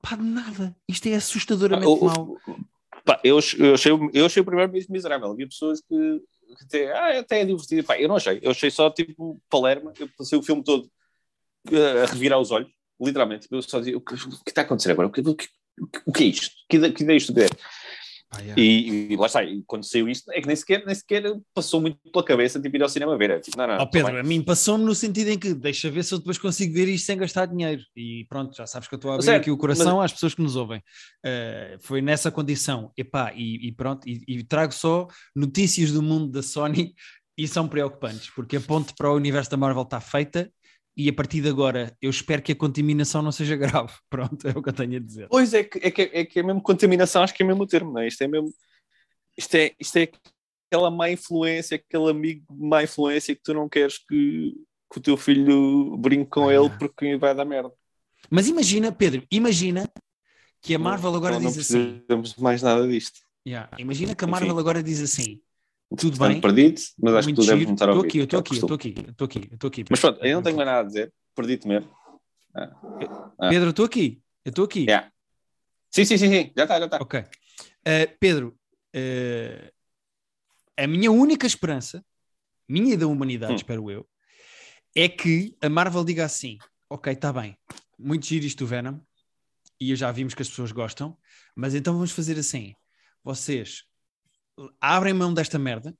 pá, de nada. Isto é assustadoramente Ah, o- mau. Pá, eu, eu, achei, eu achei o primeiro mesmo miserável. Havia pessoas que, que até, ah, até é divertido. Pá, eu não achei. Eu achei só tipo Palermo. Eu passei o filme todo eh, a revirar os olhos, literalmente. Eu só dizia: o que, o que está a acontecer agora? O que, o que, o que é isto? Que, que ideia isto é? Pá, yeah. E, e lá está. E quando saiu isto, é que nem sequer, nem sequer passou muito pela cabeça tipo, ir ao cinema ver. É, tipo, não, não, tá Pedro, bem. a mim passou-me no sentido em que deixa ver se eu depois consigo ver isto sem gastar dinheiro. E pronto, já sabes que eu estou a abrir Certo, aqui o coração às pessoas que nos ouvem. Eh, foi nessa condição. Epá, e, e pronto, e, e trago só notícias do mundo da Sony e são preocupantes, porque a ponte para o universo da Marvel está feita e a partir de agora eu espero que a contaminação não seja grave. Pronto, é o que eu tenho a dizer. Pois é que, é que, é que é mesmo contaminação, acho que é mesmo o termo, não é? Isto é mesmo. Isto é, isto é aquela má influência, aquele amigo de má influência que tu não queres que, que o teu filho brinque com Ah. ele porque vai dar merda. Mas imagina, Pedro, imagina que a Marvel agora Então não diz assim. precisamos de mais nada disto. Yeah, imagina que a Enfim. Marvel agora diz assim. Tudo bem. perdi-te, mas acho que Muito tu deves giro. voltar a Estou ouvir. aqui, eu que é estou aqui, estou aqui, estou aqui, estou aqui. Mas pronto, eu não tenho mais nada a dizer, perdi-te mesmo. Pedro, eu estou aqui, eu estou aqui. Yeah. Sim, sim, sim, sim, já está, já está. Ok. Uh, Pedro, uh, a minha única esperança, minha e da humanidade, Hum. espero eu, é que a Marvel diga assim: ok, está bem, muito giro isto do Venom, e já vimos que as pessoas gostam, mas então vamos fazer assim: vocês abrem mão desta merda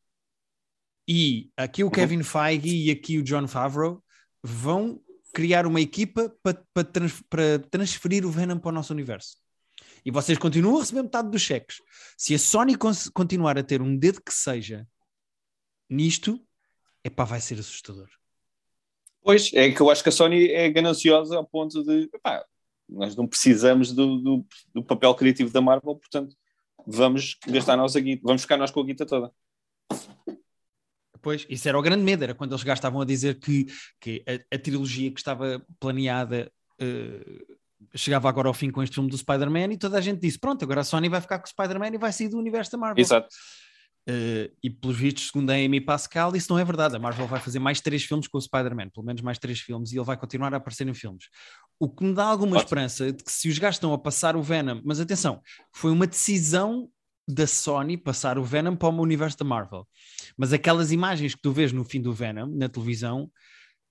e aqui o Kevin Feige e aqui o John Favreau vão criar uma equipa para pa trans, para transferir o Venom para o nosso universo. E vocês continuam a receber metade dos cheques. Se a Sony continuar a ter um dedo que seja nisto, epá, vai ser assustador. Pois, é que eu acho que a Sony é gananciosa ao ponto de, epá, nós não precisamos do, do, do papel criativo da Marvel, portanto, vamos gastar a nossa guita, vamos ficar nós com a guita toda. Pois, isso era o grande medo, era quando eles já estavam a dizer que, que a, a trilogia que estava planeada eh, chegava agora ao fim com este filme do Spider-Man e toda a gente disse: pronto, agora a Sony vai ficar com o Spider-Man e vai sair do universo da Marvel. Exato. Eh, e pelos vistos, segundo a Amy Pascal, isso não é verdade. A Marvel vai fazer mais três filmes com o Spider-Man, pelo menos mais três filmes, e ele vai continuar a aparecer em filmes. O que me dá alguma Ótimo. esperança de que se os gajos estão a passar o Venom, mas atenção, foi uma decisão da Sony passar o Venom para o universo da Marvel. Mas aquelas imagens que tu vês no fim do Venom, na televisão,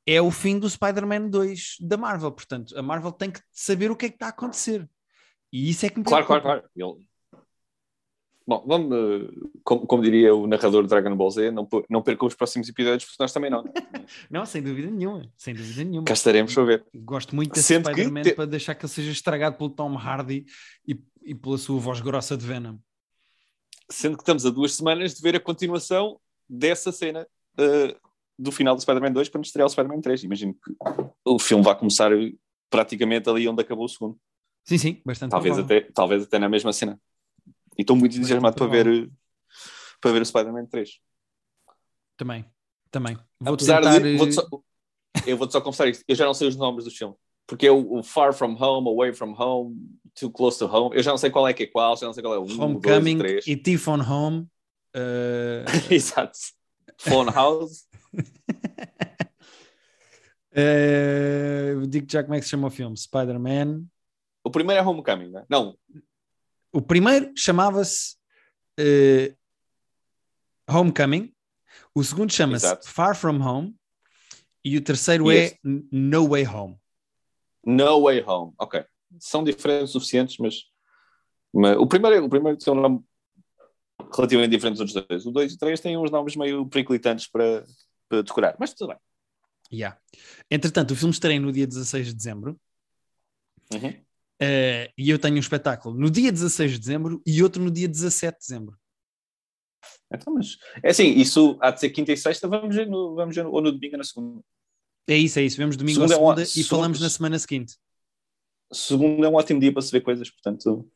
é o fim do Spider-Man 2 da Marvel. Portanto, a Marvel tem que saber o que é que está a acontecer. E isso é que me Claro, claro, claro. Ele- Bom, vamos, eh, como, como diria o narrador de Dragon Ball Z, não, não percam os próximos episódios, porque nós também não. Não, sem dúvida nenhuma. Sem dúvida nenhuma. Cá estaremos para ver. Gosto muito desse Spider-Man te- para deixar que ele seja estragado pelo Tom Hardy e, e pela sua voz grossa de Venom. Sendo que estamos a duas semanas de ver a continuação dessa cena eh, do final do Spider-Man 2 para nos estrear o Spider-Man 3. Imagino que o filme vai começar praticamente ali onde acabou o segundo. Sim, sim, bastante Talvez provável. até, talvez até na mesma cena. E estou muito entusiasmado para ver, eh, para ver o Spider-Man 3. Também, também. Vou Apesar tentar... de. eh, vou-te só- eu vou-te só confessar isto. Eu já não sei os nomes dos filmes. porque é o, o Far From Home, Away From Home, Too Close to Home. Eu já não sei qual é que é qual, já não sei qual é o 1, Homecoming 2 3. e Thief on Home. Uh, Exato. Phone House. uh, digo já como é que se chama o filme: Spider-Man. O primeiro é Homecoming, não é? Não, O primeiro chamava-se uh, Homecoming, o segundo chama-se. Far From Home e o terceiro E é este? No Way Home. No Way Home. Ok. São diferentes suficientes, mas, mas o primeiro, o primeiro tem um nome relativamente diferente dos dois. O 2 e o 3 têm uns nomes meio periclitantes para, para decorar, mas tudo bem. Yeah. Entretanto, o filme estreia no dia 16 de dezembro Uhum. Uh, e eu tenho um espetáculo no dia 16 de dezembro e outro no dia 17 de dezembro. Então, mas é assim, isso há de ser quinta e sexta, vamos ver, no, vamos ver no- ou no domingo ou na segunda. É isso, é isso. Vemos domingo Segunda é ou um- segunda e segunda- falamos na semana seguinte. Segundo é um ótimo dia para se ver coisas, portanto.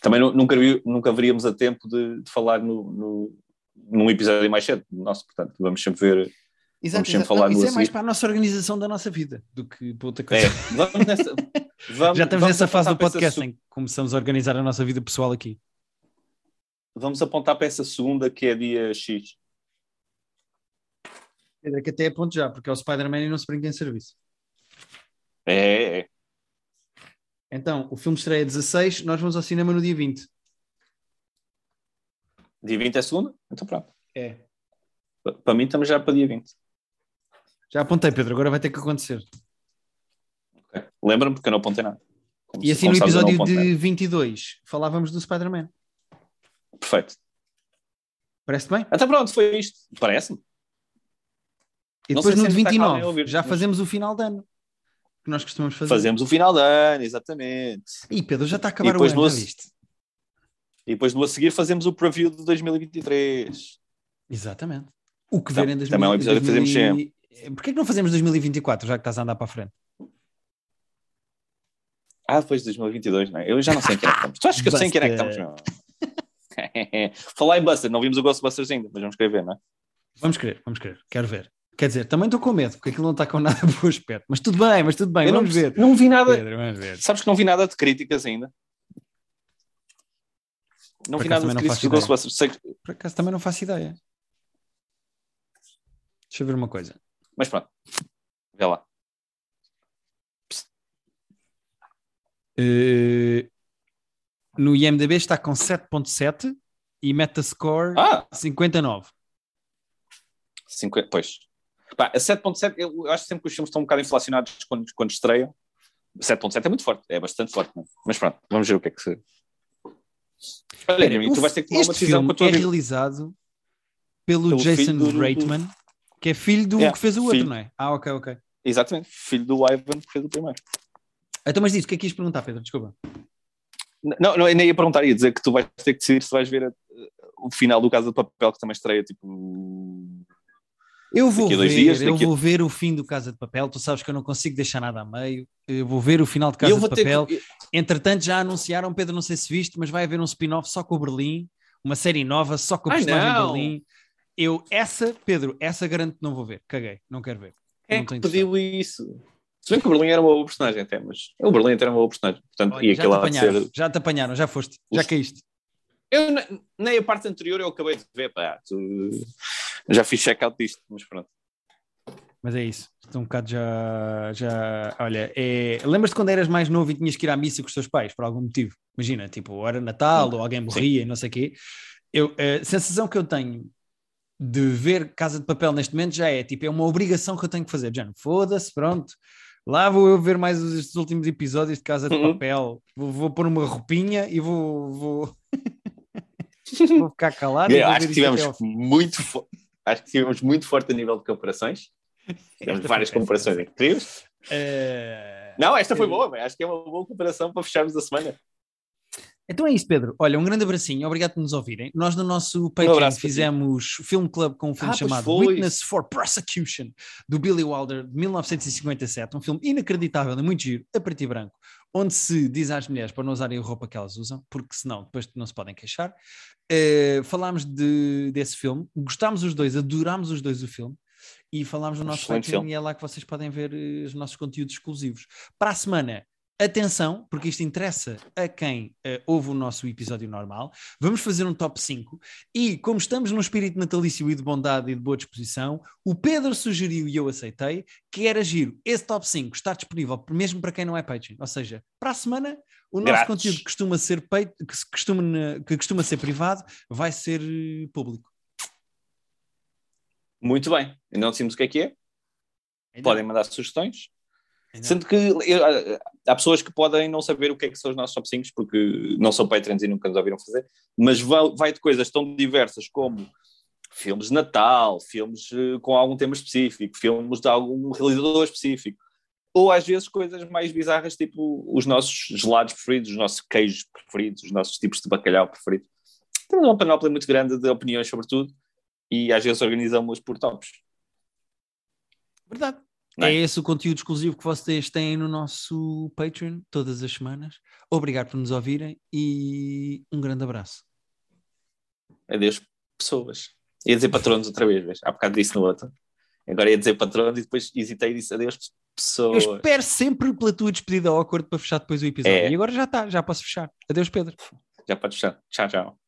Também nu- nunca, nunca veríamos a tempo de, de falar no, no, num episódio mais cedo. Nosso, portanto, vamos sempre ver. Exato, sempre exato. falar Não, isso é mais para a nossa organização da nossa vida do que para outra coisa. É, vamos nessa. vamos- Já estamos vamos nessa fase do podcast em que começamos a organizar a nossa vida pessoal aqui. Vamos apontar para essa segunda que é dia X. Pedro, que até é ponto já, porque é o Spider-Man e não se brinca em serviço. É, é. Então, o filme estreia 16, nós vamos ao cinema no dia 20. Dia 20 é segunda? Então pronto. É. Pa- Para mim estamos já para dia 20. Já apontei, Pedro, agora vai ter que acontecer. Ok. Lembra-me porque eu não apontei nada. Como E assim no episódio de nada. 22 falávamos do Spider-Man. Perfeito. Parece bem? Até pronto, foi isto. Parece-me. E depois no de ainda está calmo 29 a ouvir, já mas- fazemos o final de ano. Que nós costumamos fazer. Fazemos o final de ano, exatamente. Ih, Pedro, já está a acabar o ano, no- já viste? E depois no a seguir fazemos o preview de 2023. Exatamente. O que Então, ver em 2000, também é um episódio que fazemos 2000 Porquê que não fazemos 2024, já que estás a andar para a frente? Ah, depois de 2022, não é? Eu já não sei em que é que estamos. Tu achas que eu sei em que é que estamos? Meu? Falar em Buster, não vimos o Ghostbusters ainda, mas vamos querer ver, não é? Vamos querer, vamos querer, quero ver. Quer dizer, também estou com medo, porque aquilo não está com nada bom aspecto. Mas tudo bem, mas tudo bem, Eu não, vamos ver. não vi nada. Pedro, vamos ver. Sabes que não vi nada de críticas ainda. Não Por vi nada de não críticas do. Ghostbusters. Sei Por acaso também não faço ideia. Deixa eu ver uma coisa. Mas pronto, vê lá. Eh, no IMDB está com 7.7 e Metascore Ah, 59. 50, pois. Pá, a 7.7, eu acho sempre que os filmes estão um bocado inflacionados quando, quando estreiam. 7.7 é muito forte, é bastante forte. não é? Mas pronto, vamos ver o que é que se. Olha, Guilherme, tu vais ter que tomar uma decisão filme com a tua é realizado pelo, Pelo Jason do- do- Reitman, que é filho do Yeah, que fez o outro, filho. não é? Ah, ok, ok. Exatamente, filho do Ivan que fez o primeiro. Então, mas diz, o que é que ias perguntar, Pedro? Desculpa. Não, não, eu nem ia perguntar, ia dizer que tu vais ter que decidir se vais ver a- o final do Casa de Papel, que também estreia tipo. Eu vou ver, dias, eu daqui vou ver o fim do Casa de Papel. Tu sabes que eu não consigo deixar nada a meio. Eu vou ver o final de Casa de Papel. que. Entretanto, já anunciaram, Pedro, não sei se viste, mas vai haver um spin-off só com o Berlim, uma série nova só com o personagem! Berlim. Eu, essa, Pedro, essa garanto que não vou ver. Caguei, não quero ver. É Não que pediu isso? Se bem que o Berlim era uma boa personagem até, mas o Berlim até era uma boa personagem. Portanto, Olha, e já, te apanharam, ser. já te apanharam, já foste, já caíste. Eu, ne- nem a parte anterior eu acabei de ver, pá, tu- já fiz check-out disto, mas pronto. Mas é isso. Estou um bocado já. já olha, é... lembras-te quando eras mais novo e tinhas que ir à missa com os teus pais, por algum motivo? Imagina, tipo, era Natal, Sim. ou alguém morria e não sei o quê. Eu, a sensação que eu tenho de ver Casa de Papel neste momento já é tipo, é uma obrigação que eu tenho que fazer. Já foda-se, pronto. Lá vou eu ver mais estes últimos episódios de Casa de Uhum. Papel. Vou, vou pôr uma roupinha e vou. vou... vou ficar calado. Eu acho que tivemos muito acho que tivemos muito forte a nível de comparações. Tivemos várias comparações incríveis. Eh, Não, esta foi Eh, boa, acho que é uma boa comparação para fecharmos a semana. Então é isso, Pedro. Olha, um grande abracinho, obrigado por nos ouvirem. Nós no nosso Patreon Um abraço fizemos Film Club com um filme Ah, chamado. Witness for Prosecution, do Billy Wilder, de 1957, um filme inacreditável e muito giro, a preto e branco, onde se diz às mulheres para não usarem a roupa que elas usam, porque senão depois não se podem queixar. Eh, falámos de, desse filme, gostámos os dois, adorámos os dois o filme. e falámos no nosso Patreon e é lá que vocês podem ver eh, os nossos conteúdos exclusivos. Para a semana, atenção, porque isto interessa a quem eh, ouve o nosso episódio normal. Vamos fazer um top 5 e, como estamos num espírito natalício e de bondade e de boa disposição, o Pedro sugeriu e eu aceitei que era giro. Esse top 5 está disponível mesmo para quem não é Patreon. Ou seja, para a semana, o nosso Grátis. conteúdo que costuma ser, que, costuma, que costuma ser privado vai ser eh, público. Muito bem. Ainda não decidimos o que é que é. Podem mandar sugestões. Sendo que eu- há pessoas que podem não saber o que é que são os nossos top 5 porque não são Patreons e nunca nos ouviram fazer, mas vai, vai de coisas tão diversas como filmes de Natal, filmes eh, com algum tema específico, filmes de algum realizador específico, ou às vezes coisas mais bizarras, tipo os nossos gelados preferidos, os nossos queijos preferidos, os nossos tipos de bacalhau preferidos. Temos uma panóplia muito grande de opiniões sobre tudo e às vezes organizamos por tops. Verdade. É é? esse o conteúdo exclusivo que vocês têm no nosso Patreon todas as semanas. Obrigado por nos ouvirem e um grande abraço. Adeus, pessoas. Ia dizer patronos outra vez, vês? há bocado disse no outro. Agora ia dizer patronos e depois hesitei e disse adeus, Eu pessoas. espero sempre pela tua despedida ao acordo para fechar depois o episódio. É. E agora já está, já posso fechar. Adeus, Pedro. Já pode fechar. Tchau, tchau.